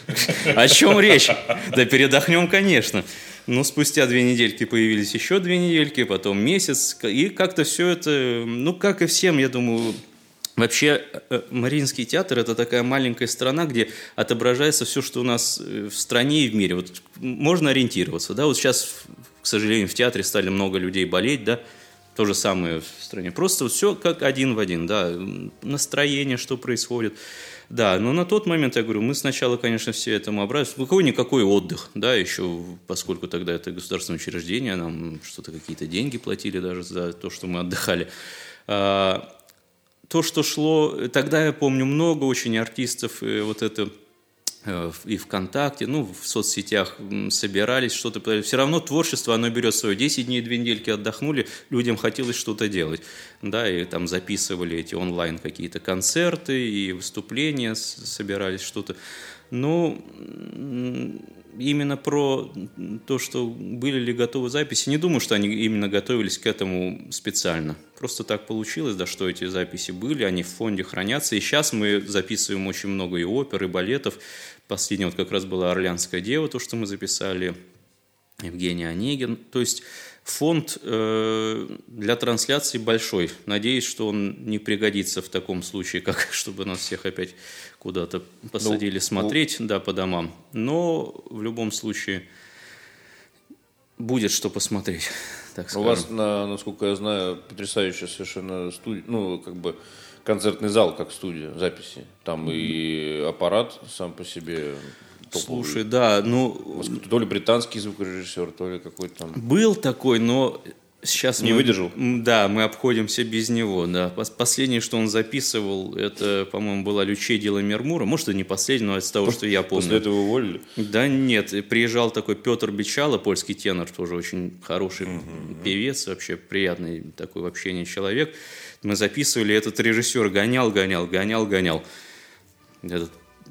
S4: о чем речь? Да передохнем, конечно. Но спустя две недельки появились еще две недельки, потом месяц, и как-то все это, ну как и всем, я думаю, Вообще, э, Мариинский театр – это такая маленькая страна, где отображается все, что у нас э, в стране и в мире. Вот можно ориентироваться, да, вот сейчас, к сожалению, в театре стали много людей болеть, да, то же самое в стране. Просто все как один в один, да, настроение, что происходит. Да, но на тот момент, я говорю, мы сначала, конечно, все этому обрадовались. Какой-никакой отдых, да, еще, поскольку тогда это государственное учреждение, нам что-то какие-то деньги платили даже за то, что мы отдыхали. А, то, что шло, тогда я помню много очень артистов, э, вот это и ВКонтакте, ну, в соцсетях собирались, что-то. Все равно творчество, оно берет свое. 10 дней, две недельки отдохнули, людям хотелось что-то делать. Да, и там записывали эти онлайн какие-то концерты и выступления, собирались что-то. Ну, именно про то, что были ли готовы записи, не думаю, что они именно готовились к этому специально. Просто так получилось, да, что эти записи были, они в фонде хранятся. И сейчас мы записываем очень много и опер, и балетов. Последняя вот как раз была «Орлянская дева», то, что мы записали, Евгений Онегин. То есть фонд э, для трансляции большой. Надеюсь, что он не пригодится в таком случае, как чтобы нас всех опять куда-то посадили
S1: Ну,
S4: смотреть, да, по домам. Но в любом случае будет что посмотреть, так
S1: У
S4: скажем.
S1: вас, на- насколько я знаю, потрясающая совершенно студия, ну, как бы концертный зал, как студия записи. Там и аппарат сам по себе топовый.
S4: Слушай, да, ну,
S1: У То ли британский звукорежиссер, то ли какой-то там...
S4: Был такой, но сейчас
S1: Не
S4: мы-
S1: выдержал?
S4: Да, мы обходимся без него. Да. Пос- Последнее, что он записывал, это, по-моему, была Лючедила Мермура. Может, и не последнее, но из того, что я помню.
S1: После этого уволили?
S4: Да нет, приезжал такой Петр Бичало, польский тенор, тоже очень хороший певец, вообще приятный такой в общении человек. Мы записывали, этот режиссер гонял, гонял, гонял, гонял. Этот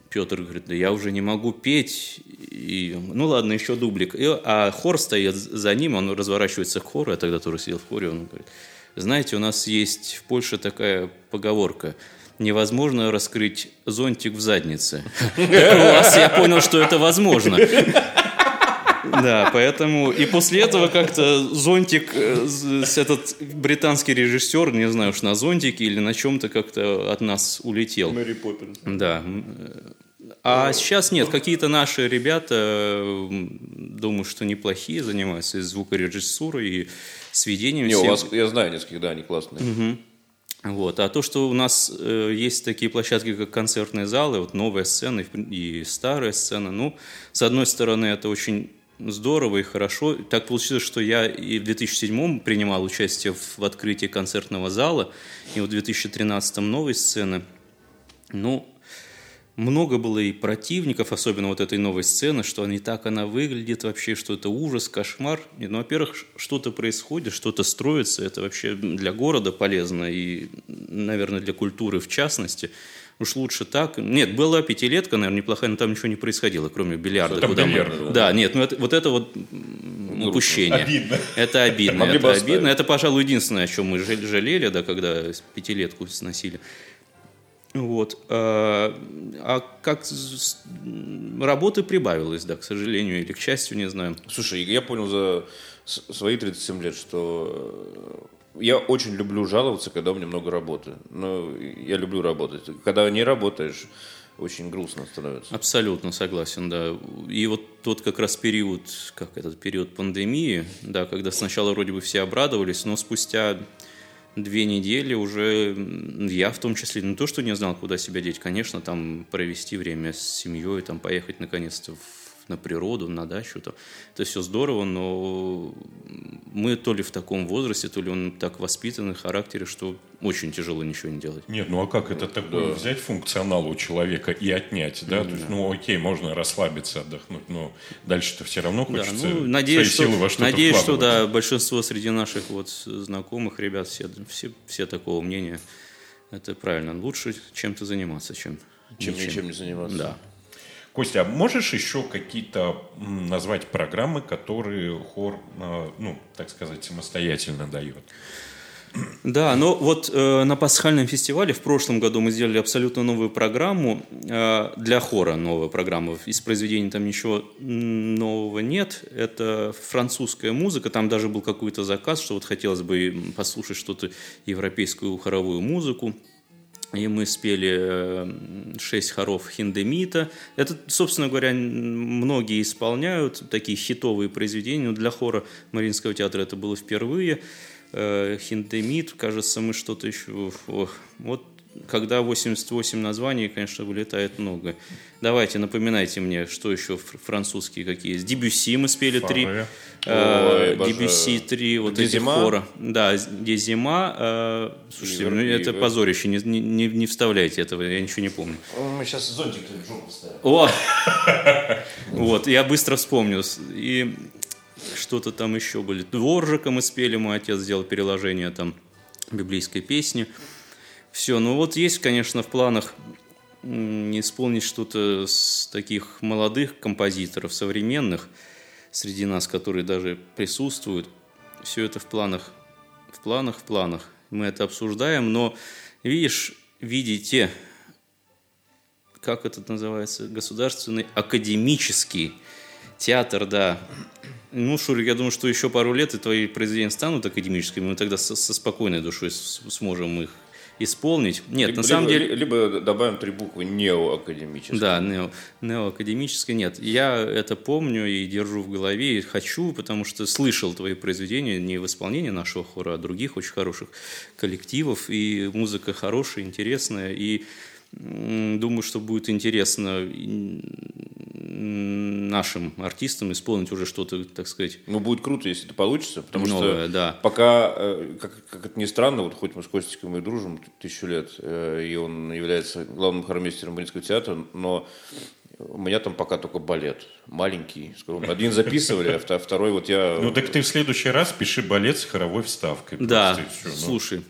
S4: Петр говорит, да я уже не могу петь. И, ну ладно, еще дублик. И- а хор стоит за ним, он разворачивается к хору, я тогда тоже сидел в хоре, он говорит, знаете, у нас есть в Польше такая поговорка, невозможно раскрыть зонтик в заднице. У вас я понял, что это возможно. Да, поэтому и после этого как-то зонтик, э, этот британский режиссер, не знаю уж на зонтике или на чем-то как-то от нас улетел.
S1: Мэри Поппинс.
S4: Да. А сейчас нет, какие-то наши ребята, думаю, что неплохие, занимаются и звукорежиссурой, и сведением.
S1: Не, у вас, я знаю нескольких, да, они классные.
S4: Вот. А то, что у нас э, есть такие площадки, как концертные залы, вот новая сцена и, и старая сцена, ну, с одной стороны, это очень здорово и хорошо. Так получилось, что я и в 2007 принимал участие в, в открытии концертного зала, и в 2013 новой сцены. Ну, много было и противников, особенно вот этой новой сцены, что не так она выглядит вообще, что это ужас, кошмар. И, Ну, во-первых, что-то происходит, что-то строится, это вообще для города полезно и, наверное, для культуры в частности. Уж лучше так. Нет, была пятилетка, наверное, неплохая, но там ничего не происходило, кроме бильярда.
S2: Там
S4: куда мы-
S2: бильярд был.
S4: Да, нет, ну это, вот это вот м, упущение.
S2: Обидно.
S4: Это обидно. Это обидно. Это, пожалуй, единственное, о чем мы жал- жалели, да, когда пятилетку сносили. Вот. А а как работы прибавилось, да, к сожалению, или к счастью, не знаю.
S1: Слушай, я понял за свои 37 лет, что я очень люблю жаловаться, когда у меня много работы. Но я люблю работать. Когда не работаешь, очень грустно становится.
S4: Абсолютно согласен, да. И вот тот как раз период, как этот период пандемии, да, когда сначала вроде бы все обрадовались, но спустя две недели уже я в том числе не то, что не знал, куда себя деть, конечно, там провести время с семьей, там поехать наконец-то в- на природу, на дачу, то, это все здорово, но мы то ли в таком возрасте, то ли он так воспитанный в характере, что очень тяжело ничего не делать.
S2: Нет, ну а как это такое? Взять функционал у человека и отнять, да? То есть, ну окей, можно расслабиться, отдохнуть, но дальше-то все равно
S4: Да,
S2: хочется
S4: ну, надеюсь,
S2: свои
S4: что,
S2: силы во что-то
S4: надеюсь, что да, большинство среди наших вот знакомых ребят все, все, все такого мнения. Это правильно. Лучше чем-то заниматься, чем,
S1: Чем ничем не заниматься.
S4: Да.
S2: Костя, а можешь еще какие-то назвать программы, которые хор, э, ну, так сказать, самостоятельно дает?
S4: Да, но вот э, на пасхальном фестивале в прошлом году мы сделали абсолютно новую программу э, для хора, новая программа. Из произведений там ничего нового нет. Это французская музыка, там даже был какой-то заказ, что вот хотелось бы послушать что-то европейскую хоровую музыку. И мы спели э, шесть хоров Хиндемита. Это, собственно говоря, многие исполняют такие хитовые произведения. Для хора Мариинского театра это было впервые. Э, Хиндемит, кажется, мы что-то еще... ох, вот когда 88 названий, конечно, вылетает много. Давайте, напоминайте мне, что еще фр- французские какие есть. Дебюсси мы спели три. Э,
S1: Ой.
S4: Дебюсси три вот
S1: Где
S4: этих
S1: зима?
S4: хора. Да, где зима. э, Слушайте,
S1: Ливер-
S4: ну это
S1: Ливер.
S4: позорище, не, не- не, вставляйте этого, я ничего не помню.
S1: Мы сейчас зонтик в жопу ставим.
S4: О! Вот, я быстро вспомню. И что-то там еще были. Дворжика мы спели, мой отец сделал переложение там библейской песни. Все, ну вот есть, конечно, в планах исполнить что-то с таких молодых композиторов, современных, среди нас, которые даже присутствуют. Все это в планах, в планах, в планах. Мы это обсуждаем, но, видишь, видите, как это называется, государственный академический театр, да. Ну, Шурик, я думаю, что еще пару лет и твои произведения станут академическими, мы тогда со, со спокойной душой сможем их исполнить. Нет,
S1: либо,
S4: на самом
S1: либо-
S4: деле...
S1: Либо добавим три буквы неоакадемические.
S4: Да, нео, неоакадемическое нет. Я это помню и держу в голове, и хочу, потому что слышал твои произведения не в исполнении нашего хора, а других очень хороших коллективов, и музыка хорошая, интересная, и думаю, что будет интересно нашим артистам исполнить уже что-то, так сказать,
S1: Ну, будет круто, если это получится, потому
S4: Новое,
S1: что
S4: да.
S1: пока, э, как, как это ни странно, вот хоть мы с Костиком и дружим тысячу лет, э, и он является главным хормейстером Мариинского театра, но у меня там пока только балет. Маленький, скромный. Один записывали, а вто- второй вот я...
S2: Ну так ты в следующий раз пиши балет с хоровой вставкой.
S4: Да,
S2: всё, ну.
S4: слушай,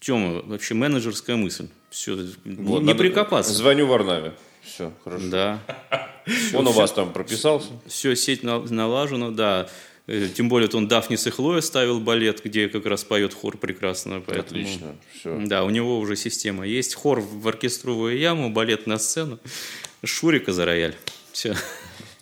S4: Тема, вообще менеджерская мысль. Все,
S1: вот,
S4: не
S1: надо-
S4: прикопаться.
S1: Звоню Варнаве. Все, хорошо.
S4: Да.
S1: Он у вас там прописался?
S4: Все, сеть на- налажена, да. Э, Тем более, он Дафнис и Хлоя ставил балет, где как раз поет хор прекрасно. Поэтому,
S1: Отлично. Все.
S4: Да, у него уже система есть. Хор в оркестровую яму, балет на сцену, Шурика за рояль. Все.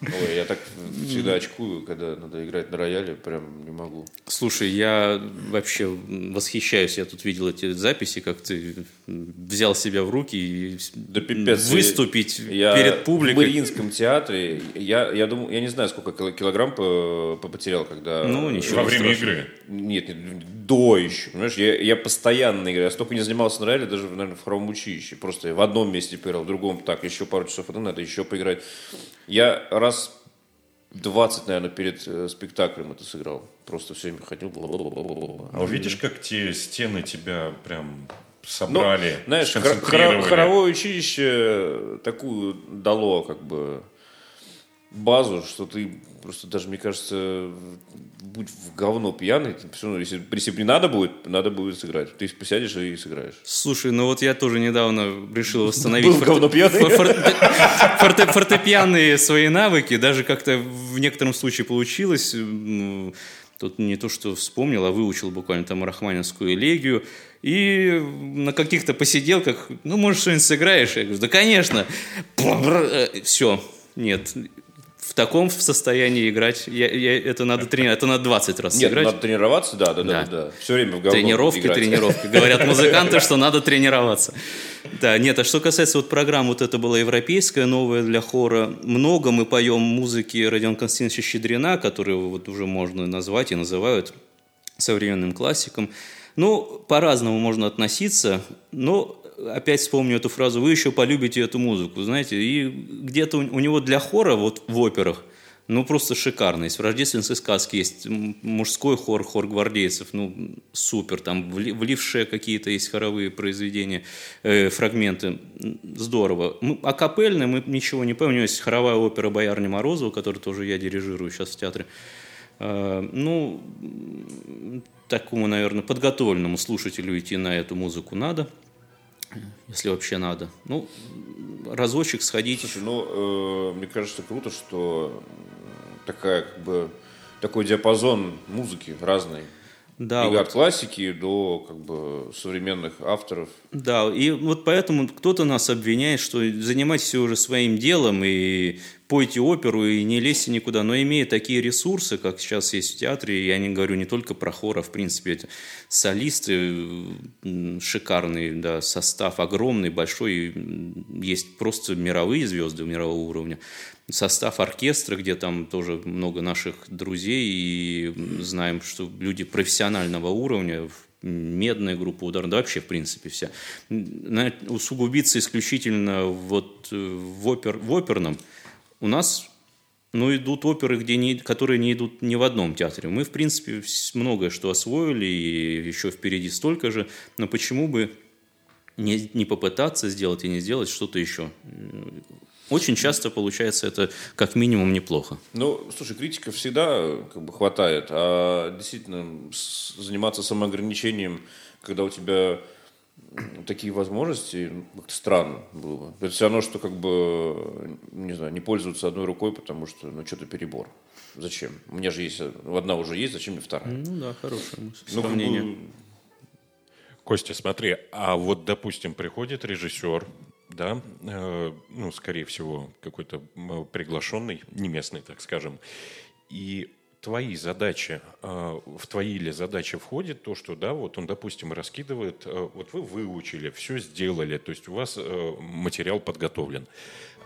S1: Ой, я так всегда очкую, когда надо играть на рояле, прям не могу.
S4: Слушай, я вообще восхищаюсь. Я тут видел эти записи, как ты взял себя в руки и
S1: Да пипец.
S4: выступить
S1: Я
S4: перед
S1: в
S4: публикой.
S1: Мариинском театре, я, я думаю, я не знаю, сколько кило- килограмм по- по- потерял, когда...
S4: Ну, ничего
S2: Во время
S4: страшного.
S2: игры.
S1: Нет, нет, до еще. Понимаешь, я, я постоянно играю. Я столько не занимался на рояле, даже, наверное, в хоровом училище. Просто я в одном месте поиграл, в другом так, еще пару часов, это надо еще поиграть. Я раз 20, наверное, перед э, спектаклем это сыграл. Просто все время ходил.
S2: А видишь, как те стены тебя прям
S1: Ну,
S2: собрали,
S1: знаешь,
S2: сконцентрировали?
S1: хоро- хоровое училище такую дало как бы базу, что ты просто даже, мне кажется, будь в говно пьяный, ты всё равно, если, если не надо будет, надо будет сыграть. Ты посядешь и сыграешь.
S4: Слушай, ну вот я тоже недавно решил восстановить фортепианные свои навыки. Даже как-то в некотором случае получилось. Ну, Тут не то, что вспомнил, а выучил буквально там рахманинскую элегию. И на каких-то посиделках, ну, может, что-нибудь сыграешь? Я говорю, да, конечно. Все, нет. В таком состоянии играть, я, я- это надо тренировать, это надо 20 раз
S1: Нет,
S4: сыграть.
S1: надо тренироваться, да, да, да,
S4: Да.
S1: да. Все время в
S4: Тренировки,
S1: играть.
S4: тренировки. Говорят музыканты, что надо тренироваться. Да, нет, а что касается вот программ, вот это была европейская, новая для хора. Много мы поем музыки Родиона Константиновича Щедрина, которую вот уже можно назвать и называют современным классиком. Ну, по-разному можно относиться, но опять вспомню эту фразу, вы еще полюбите эту музыку, знаете, и где-то у, него для хора вот в операх ну, просто шикарно. Есть в рождественской сказке есть мужской хор, хор гвардейцев. Ну, супер. Там вли- влившие какие-то есть хоровые произведения, э, фрагменты. Здорово. А капельные мы ничего не помним. У него есть хоровая опера «Боярни Морозова», которую тоже я дирижирую сейчас в театре. Э, ну, такому, наверное, подготовленному слушателю идти на эту музыку надо, если вообще надо. Ну, разочек сходить.
S1: Слушай, ну, э, мне кажется, круто, что такая, как бы, такой диапазон музыки разный.
S4: Да,
S1: И
S4: вот.
S1: от классики до как бы современных авторов.
S4: Да, и вот поэтому кто-то нас обвиняет, что занимайтесь уже своим делом и пойте оперу и не лезьте никуда. Но имея такие ресурсы, как сейчас есть в театре, я не говорю не только про хор, а в принципе это солисты шикарный, да, состав огромный, большой, есть просто мировые звезды мирового уровня. Состав оркестра, где там тоже много наших друзей, и знаем, что люди профессионального уровня, медная группа ударная, да вообще, в принципе, вся. Усугубиться исключительно вот в, опер, в оперном у нас ну, идут оперы, где не, которые не идут ни в одном театре. Мы, в принципе, многое что освоили, и еще впереди столько же. Но почему бы не, не попытаться сделать и не сделать что-то еще? Очень часто получается это как минимум неплохо.
S1: Ну, слушай, критиков всегда как бы хватает, а действительно заниматься самоограничением, когда у тебя такие возможности, ну, как-то странно было бы. Это все равно, что как бы, не знаю, не пользоваться одной рукой, потому что, ну, что-то перебор. Зачем? У меня же есть, одна уже есть, зачем мне вторая?
S4: Ну да, хорошее мысль.
S1: Ну, бы,
S4: сравнение.
S2: Костя, смотри, а вот, допустим, приходит режиссер, да, э, ну, скорее всего, какой-то м, приглашенный, не местный, так скажем, и твои задачи, э, в твои ли задачи входит то, что, да, вот он, допустим, раскидывает, э, вот вы выучили, все сделали, то есть у вас э, материал подготовлен.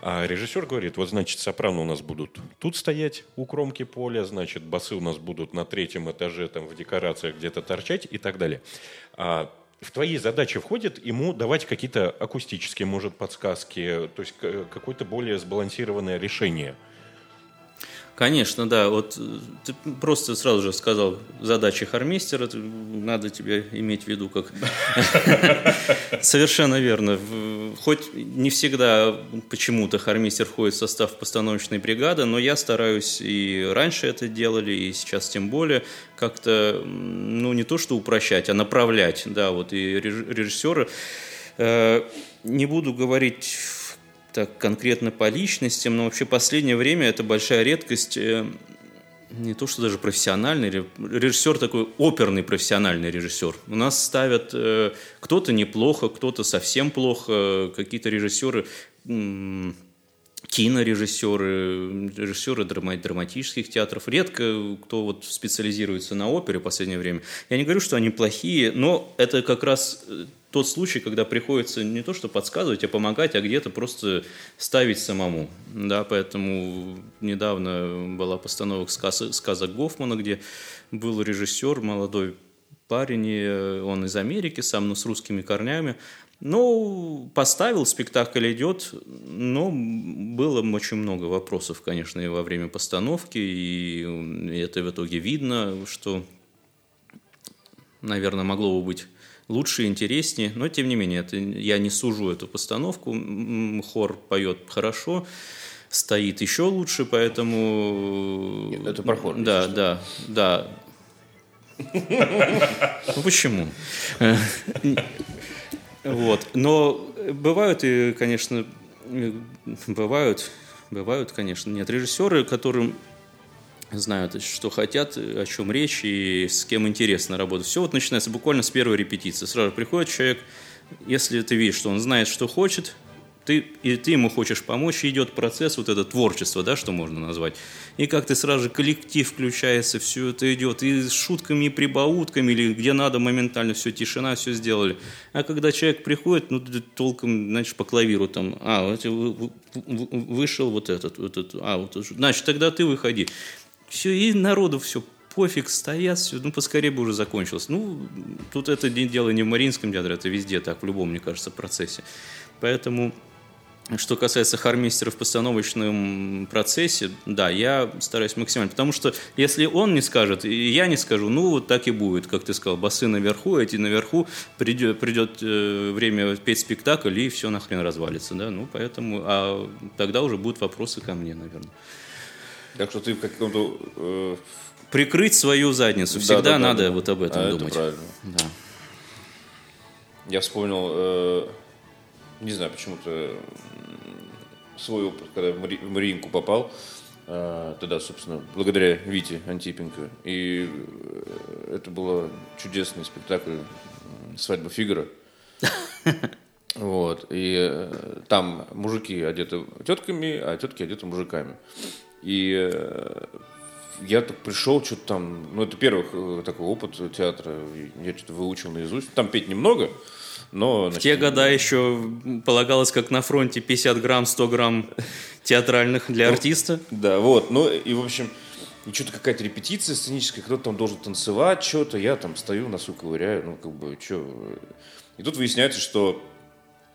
S2: А режиссер говорит, вот, значит, сопрано у нас будут тут стоять у кромки поля, значит, басы у нас будут на третьем этаже, там, в декорациях где-то торчать и так далее. А в твои задачи входит ему давать какие-то акустические, может, подсказки, то есть к- какое-то более сбалансированное решение.
S4: Конечно, да. Вот э, ты просто сразу же сказал задачи хармейстера, это надо тебе иметь в виду как... Совершенно верно. Хоть не всегда почему-то хармейстер входит в состав постановочной бригады, но я стараюсь, и раньше это делали, и сейчас тем более, как-то, ну, не то что упрощать, а направлять, да, вот и реж- режиссеры. Э, Не буду говорить так конкретно по личностям, но вообще последнее время это большая редкость. Не то, что даже профессиональный ре- режиссер, такой оперный профессиональный режиссер. У нас ставят э, кто-то неплохо, кто-то совсем плохо, какие-то режиссеры кинорежиссеры, режиссеры драма- драматических театров. Редко кто вот специализируется на опере в последнее время. Я не говорю, что они плохие, но это как раз э, тот случай, когда приходится не то что подсказывать, а помогать, а где-то просто ставить самому. Да, поэтому недавно была постановка сказ- сказок Гофмана, где был режиссер, молодой парень, э, он из Америки сам, но с русскими корнями. Ну, поставил, спектакль идет, но было очень много вопросов, конечно, и во время постановки, и это в итоге видно, что, наверное, могло бы быть лучше интереснее, но тем не менее, это, я не сужу эту постановку, хор поет хорошо, стоит еще лучше, поэтому...
S1: Нет, это про хор,
S4: Да, да, да. Ну почему? Вот. Но бывают и, конечно, э, бывают, бывают, конечно, нет режиссеры, которым знают, что хотят, о чем речь и с кем интересно работать. Все вот начинается буквально с первой репетиции. Сразу приходит человек, если ты видишь, что он знает, что хочет, ты, и ты ему хочешь помочь, и идет процесс вот это творчество, да, что можно назвать. И как ты сразу же коллектив включается, все это идет, и с шутками, и прибаутками, или где надо моментально все, тишина, все сделали. А когда человек приходит, ну, толком, знаешь, по клавиру там, а, вы- вышел вот этот, вот этот, а, вот значит, тогда ты выходи. Все, и народу все пофиг, стоят, все, ну, поскорее бы уже закончилось. Ну, тут это дело не в Мариинском театре, это везде так, в любом, мне кажется, процессе. Поэтому, что касается хармейстера в постановочном процессе, да, я стараюсь максимально. Потому что если он не скажет, и я не скажу, ну, вот так и будет, как ты сказал, басы наверху, эти наверху, придет, придет э, время петь спектакль, и все нахрен развалится, да, ну, поэтому, а тогда уже будут вопросы ко мне, наверное.
S1: Так что ты в каком-то... э,
S4: Прикрыть свою задницу,
S1: да,
S4: всегда
S1: да, да,
S4: надо
S1: да.
S4: вот об этом
S1: А, это
S4: думать.
S1: правильно.
S4: Да.
S1: Я вспомнил, э, не знаю, почему-то свой опыт, когда в, Мари- в Мариинку попал, э, тогда, собственно, благодаря Вите Антипенко. И э, это был чудесный спектакль «Свадьба Фигара». Вот. И э, там мужики одеты тетками, а тетки одеты мужиками. И э, я так пришел, что-то там, ну, это первый э, такой опыт театра, я что-то выучил наизусть. Там петь немного, но...
S4: В те года еще полагалось, как на фронте, 50 грамм, 100 грамм театральных для артиста.
S1: Да, вот, ну, и, в общем, и что-то какая-то репетиция сценическая, кто-то там должен танцевать, что-то, я там стою, носу ковыряю, ну, как бы, что... И тут выясняется, что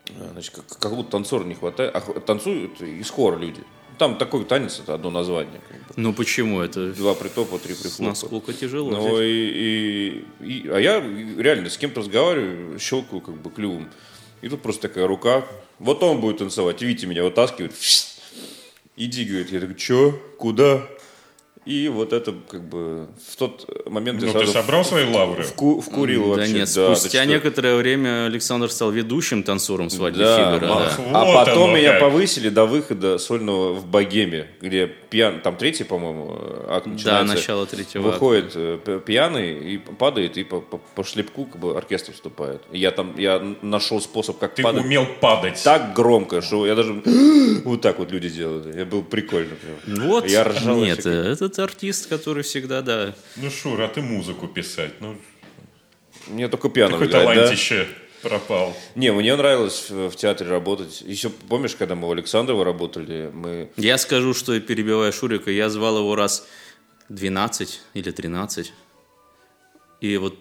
S1: э, значит, как, как будто танцора не хватает, а танцуют из хора люди. Там такой танец, это одно название. как бы.
S4: Ну почему это?
S1: Два притопа, три прихлопа.
S4: Насколько тяжело.
S1: Ну, и, и- и- а я реально с кем-то разговариваю, щелкаю как бы клювом. И тут просто такая рука. Вот он будет танцевать. Видите, меня вытаскивает. Иди, говорит. Я такой, что? Куда? И вот это как бы в тот момент
S2: Ну, ты собрал свои лавры?
S1: вку- вкурил
S4: Да
S1: вообще.
S4: нет,
S1: да,
S4: спустя
S1: ты что?
S4: некоторое время Александр стал ведущим танцором свадьбы
S1: Да,
S4: Фигаро.
S1: ма-
S4: да.
S1: а
S2: Вот
S1: потом
S2: оно
S1: меня
S2: как.
S1: повысили до выхода сольного в Богеме, где пьян, там третий, по-моему, акт
S4: Да,
S1: начинается.
S4: начало третьего. акта.
S1: Выходит э, п- пьяный и падает, и по, по- по шлепку как бы оркестр вступает. И я там, я нашел способ, как
S2: Ты
S1: падать
S2: умел падать.
S1: так громко, что я даже вот так вот люди делают. Я был прикольно прям.
S4: Вот,
S1: Я ржал
S4: нет,
S1: вообще.
S4: Этот артист, который всегда, да.
S2: Ну, Шур, а ты музыку писать? Ну,
S1: Мне только пьяным
S2: какой
S1: играть, да?
S2: талантище пропал.
S1: Не, мне нравилось в, театре работать. Еще помнишь, когда мы у Александрова работали, мы
S4: Я скажу, что перебивая Шурика, я звал его раз 12 или 13. И вот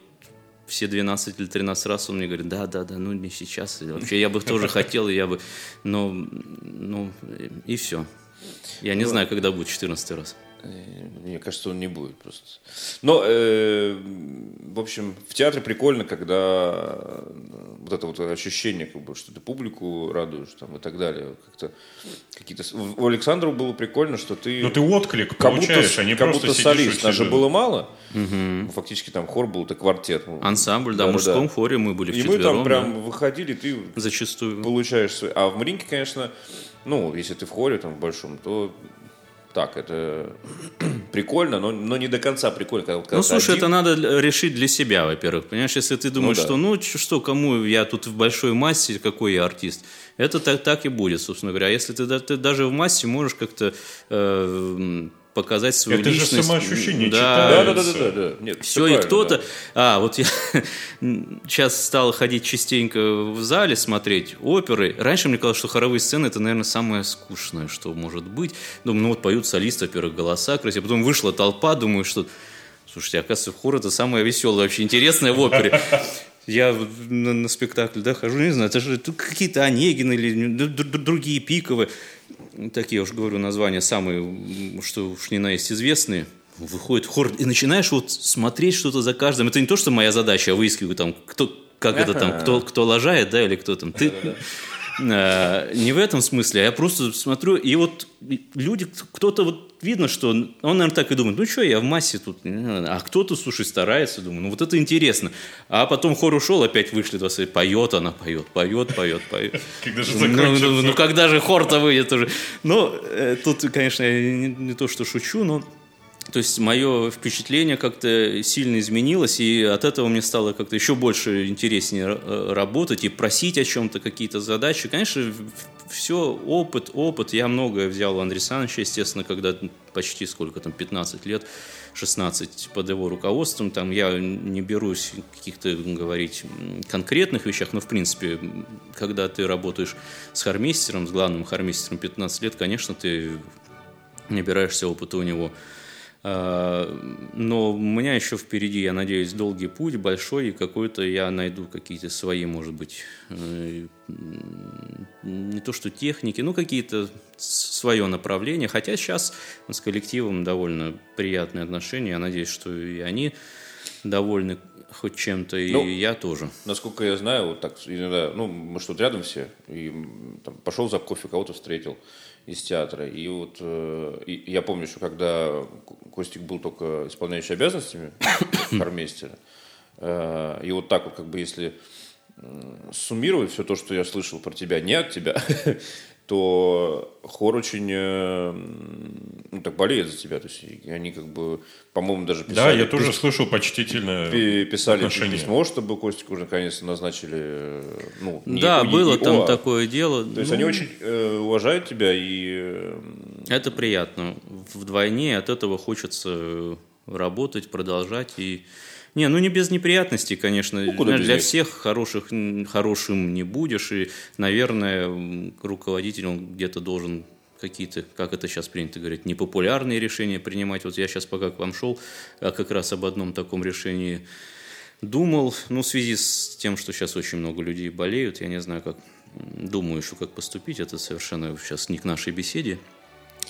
S4: все 12 или 13 раз он мне говорит, да, да, да, ну не сейчас. Вообще я бы тоже хотел, я бы, но, ну, и все. Я не знаю, когда будет 14 раз.
S1: Мне кажется, он не будет просто. Но, э, в общем, в театре прикольно, когда э, вот это вот ощущение, как бы, что ты публику радуешь там, и так далее. Как-то какие-то... У Александрова было прикольно, что ты...
S2: Ну, ты отклик
S1: как будто,
S2: получаешь, а не
S1: как
S2: просто
S1: будто солист. Нас же было мало. Фактически там хор был, это квартет. Ну,
S4: Ансамбль, да, в
S1: Да-да-да.
S4: мужском хоре мы были
S1: И мы там
S4: да,
S1: прям выходили, ты
S4: зачастую.
S1: получаешь. А в Маринке, конечно, ну, если ты в хоре там в большом, то так, это прикольно, но, но не до конца прикольно. Когда, когда
S4: Ну, слушай,
S1: один-
S4: это надо решить для себя, во-первых. Понимаешь, если ты думаешь,
S1: да.
S4: что ну что, кому я тут в большой массе, какой я артист, это так, так и будет, собственно говоря. А если ты, ты даже в массе можешь как-то э, показать свою
S2: Это же
S4: личность.
S2: самоощущение
S1: Да, да, да, да, да, да. Нет,
S4: Все,
S1: всё
S4: и кто-то...
S1: да.
S4: А, вот я сейчас стал ходить частенько в зале смотреть оперы. Раньше мне казалось, что хоровые сцены это, наверное, самое скучное, что может быть. Думаю, ну вот поют солисты, во-первых, голоса красивые. Потом вышла толпа, думаю, что... Слушайте, оказывается, хор это самое веселое, вообще интересное в опере. Я на, на спектакль да, хожу, не знаю, это же тут какие-то Онегины или д- д- д- другие пиковые. Такие, я уж говорю, названия самые, что уж не на есть известные. Выходит хор, и начинаешь вот смотреть что-то за каждым. Это не то, что моя задача, а выискиваю там, кто, как это там, кто, кто лажает, да, или кто там. Ты, не в этом смысле, а я просто смотрю, и вот люди, кто-то вот видно, что он, наверное, так и думает, ну что, я в массе тут, а кто-то, слушай, старается, думаю, ну вот это интересно. А потом хор ушел, опять вышли, два поет она, поет, поет, поет, поет.
S2: Когда же
S4: Ну,
S2: закончится?
S4: ну, ну, когда же хор-то выйдет уже? Ну, э, тут, конечно, я не, не то, что шучу, но то есть мое впечатление как-то сильно изменилось, и от этого мне стало как-то еще больше интереснее э, работать и просить о чем-то, какие-то задачи. Конечно, все опыт, опыт. Я многое взял у Андрея Саныча, естественно, когда почти сколько там, 15 лет, 16 под его руководством. Там я не берусь каких-то говорить конкретных вещах, но в принципе, когда ты работаешь с хормейстером, с главным хормейстером 15 лет, конечно, ты набираешься опыта у него. А, Но у меня еще впереди, я надеюсь, долгий путь, большой, и какой-то я найду какие-то свои, может быть, э, не то что техники, ну какие-то свое направление. Хотя сейчас с коллективом довольно приятные отношения. Я надеюсь, что и они довольны хоть чем-то, и
S1: Ну,
S4: я тоже.
S1: Насколько я знаю, вот так иногда, ну, мы что тут рядом все, и там, пошел за кофе, кого-то встретил из театра. И вот э, и я помню, что когда Костик был только исполняющий обязанностями хормейстера, э, и вот так вот, как бы, если суммировать все то, что я слышал про тебя, не от тебя, то хор очень э, ну, так болеет за тебя. То есть они как бы, по-моему, даже
S2: Да,
S1: писали,
S2: я тоже слышал почтительное
S1: пи- писали
S2: отношение.
S1: письмо, чтобы Костику уже наконец-то назначили. э, Ну, не
S4: да,
S1: ИО,
S4: было там
S1: а-
S4: такое дело.
S1: То есть
S4: Ну,
S1: они очень э, уважают тебя и э,
S4: Это приятно. Вдвойне от этого хочется работать, продолжать. И... Не, ну не без неприятностей, конечно.
S1: Ну, куда
S4: Для
S1: них?
S4: всех хороших, хорошим не будешь. И, наверное, руководитель, он где-то должен какие-то, как это сейчас принято говорить, непопулярные решения принимать. Вот я сейчас пока к вам шел, а как раз об одном таком решении думал. Ну, в связи с тем, что сейчас очень много людей болеют, я не знаю, как думаю еще, как поступить. Это совершенно сейчас не к нашей беседе.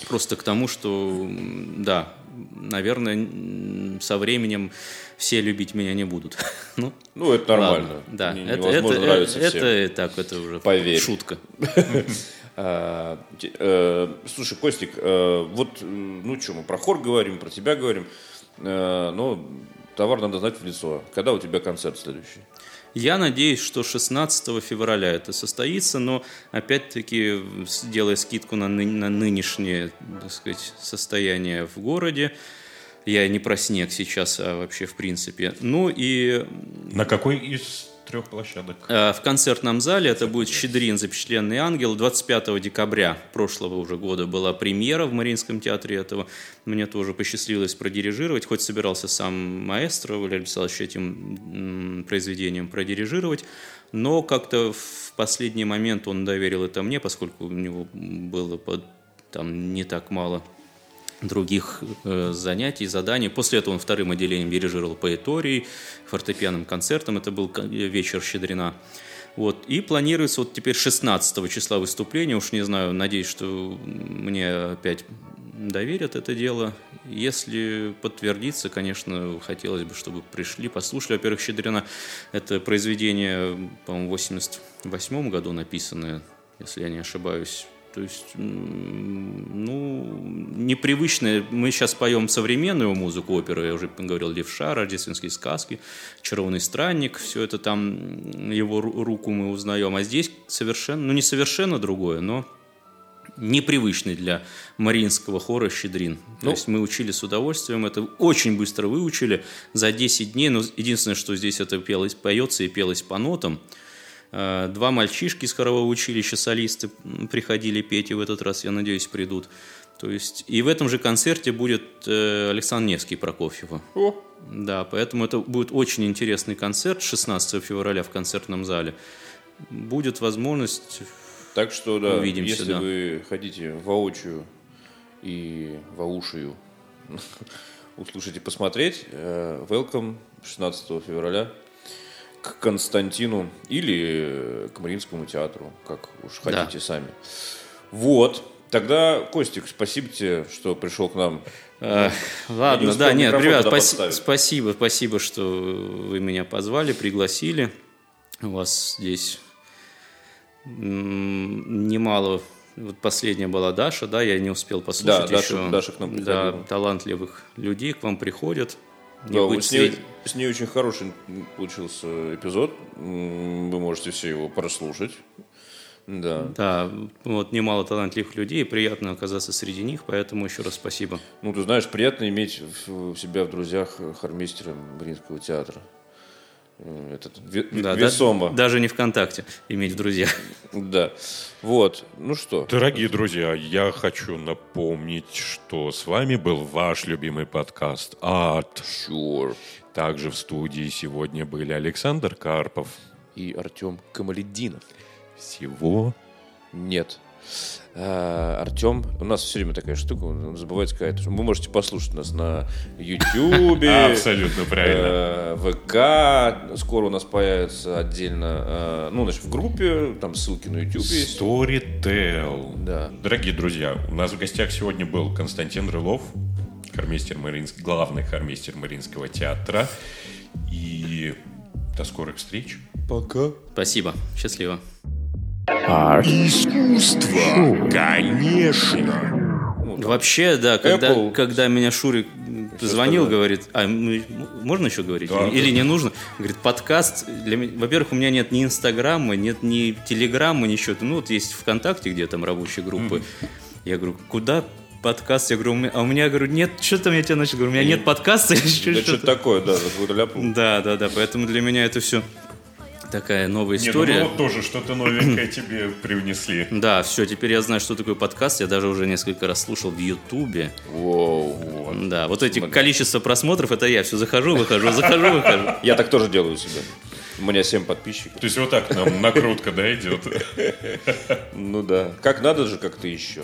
S4: Просто к тому, что, да, наверное, со временем все любить меня не будут. Ну,
S1: Ну, это нормально.
S4: ладно, Да,
S1: Не-
S4: это, это,
S1: нравиться
S4: это,
S1: всем.
S4: это так, это уже
S1: Поверь.
S4: шутка.
S1: А, э, Слушай, Костик, э, вот, ну что, мы про хор говорим, про тебя говорим, э, но товар надо знать в лицо. Когда у тебя концерт следующий?
S4: Я надеюсь, что 16 февраля это состоится, но опять-таки, делая скидку на, ны- на нынешнее так сказать, состояние в городе, я не про снег сейчас, а вообще в принципе. Ну и
S2: На какой из трех площадок?
S4: Э, В концертном зале это будет «Щедрин. Запечатленный ангел». 25 декабря прошлого уже года была премьера в Мариинском театре этого. Мне тоже посчастливилось продирижировать, хоть собирался сам маэстро Валерий Александрович этим произведением продирижировать, но как-то в последний момент он доверил это мне, поскольку у него было под- там не так мало других э, занятий, заданий. После этого он вторым отделением дирижировал поэторией, фортепианным концертом. Это был вечер Щедрина. Вот. И планируется вот теперь 16 числа выступление. Уж не знаю, надеюсь, что мне опять доверят это дело. Если подтвердится, конечно, хотелось бы, чтобы пришли, послушали. Во-первых, «Щедрина» — это произведение, по-моему, в 88 году написанное, если я не ошибаюсь. То есть, ну, непривычное. Мы сейчас поем современную музыку оперы, я уже говорил, Левша, рождественские сказки, Чарованный странник, все это там, его ру- руку мы узнаем. А здесь совершенно, ну, не совершенно другое, но непривычный для мариинского хора «Щедрин». То
S1: Ну.
S4: есть мы учили с удовольствием, это очень быстро выучили за 10 дней. Но единственное, что здесь это пелось, поется и пелось по нотам. Э, Два мальчишки из хорового училища, солисты, приходили петь, и в этот раз, я надеюсь, придут. То есть, и в этом же концерте будет э, Александр Невский Прокофьева.
S1: О,
S4: Да, поэтому это будет очень интересный концерт 16 февраля в концертном зале. Будет возможность
S1: так что, да,
S4: Увидимся,
S1: если
S4: да.
S1: вы хотите воочию и воушию услышать и посмотреть, э, welcome 16 февраля к Константину или э, к Мариинскому театру, как уж
S4: Да.
S1: хотите сами. Вот. Тогда, Костик, спасибо тебе, что пришел к нам.
S4: Э,
S1: не
S4: Ладно,
S1: успел
S4: да, нет, ребят,
S1: подставить.
S4: спасибо, спасибо, что вы меня позвали, пригласили. У вас здесь немало. Вот последняя была Даша, да, я не успел послушать
S1: Да, Даша-
S4: еще.
S1: Даша к нам
S4: Да,
S1: приходила.
S4: талантливых людей к вам приходят. Не
S1: Да,
S4: быть
S1: с, ней, с ней очень хороший получился эпизод. Вы можете все его прослушать. Да.
S4: Да, вот немало талантливых людей, приятно оказаться среди них, поэтому еще раз спасибо.
S1: Ну, ты знаешь, приятно иметь в- себя в друзьях хормейстера Мариинского театра. Этот,
S4: Да, да,
S1: весомо. Да.
S4: даже не ВКонтакте иметь в друзьях.
S1: Вот. Ну что?
S2: Дорогие друзья, я хочу напомнить, что с вами был ваш любимый подкаст «Арт».
S1: Sure.
S2: Также в студии сегодня были Александр Карпов.
S1: И Артем Камаледдинов.
S2: Всего
S1: Нет. А, Артем, у нас все время такая штука, он забывает сказать, что вы можете послушать нас на Ютьюбе,
S2: Абсолютно правильно.
S1: э, ВК, скоро у нас появится отдельно, э, ну, значит, в группе, там ссылки на YouTube есть.
S2: Storytel.
S1: Да.
S2: Дорогие друзья, у нас в гостях сегодня был Константин Рылов, хормейстер Мариинск- главный хормейстер Мариинского театра. И до скорых встреч.
S4: Спасибо, счастливо.
S2: Конечно.
S4: Вообще, да, когда,
S1: Apple.
S4: когда меня Шурик позвонил,
S1: остальное.
S4: говорит, а можно еще говорить?
S2: Да,
S4: или, или не нужно? Говорит, подкаст, для во-первых, у меня нет ни Инстаграма, нет ни Телеграма, ничего. Ну, вот есть ВКонтакте, где там рабочие группы. Я говорю, куда подкаст? Я говорю, у меня- а у меня, говорю, нет, что там я тебе начал? Говорю, у меня нет подкаста
S1: Да
S4: что-то.
S1: что такое, да, за какую-то ляпу.
S4: Да, да, да, поэтому для меня это все такая новая
S2: ну
S4: история.
S2: мы вот тоже что-то новенькое тебе привнесли.
S4: Да, все, теперь я знаю, что такое подкаст. Я даже уже несколько раз слушал в Ютубе.
S1: Воу.
S4: Да, вот эти количество просмотров, это я все захожу, выхожу, захожу, выхожу.
S1: Я так тоже делаю у себя. У меня 7 подписчиков.
S2: То есть вот так нам накрутка, да, идет?
S1: Ну да. Как надо же, как ты еще.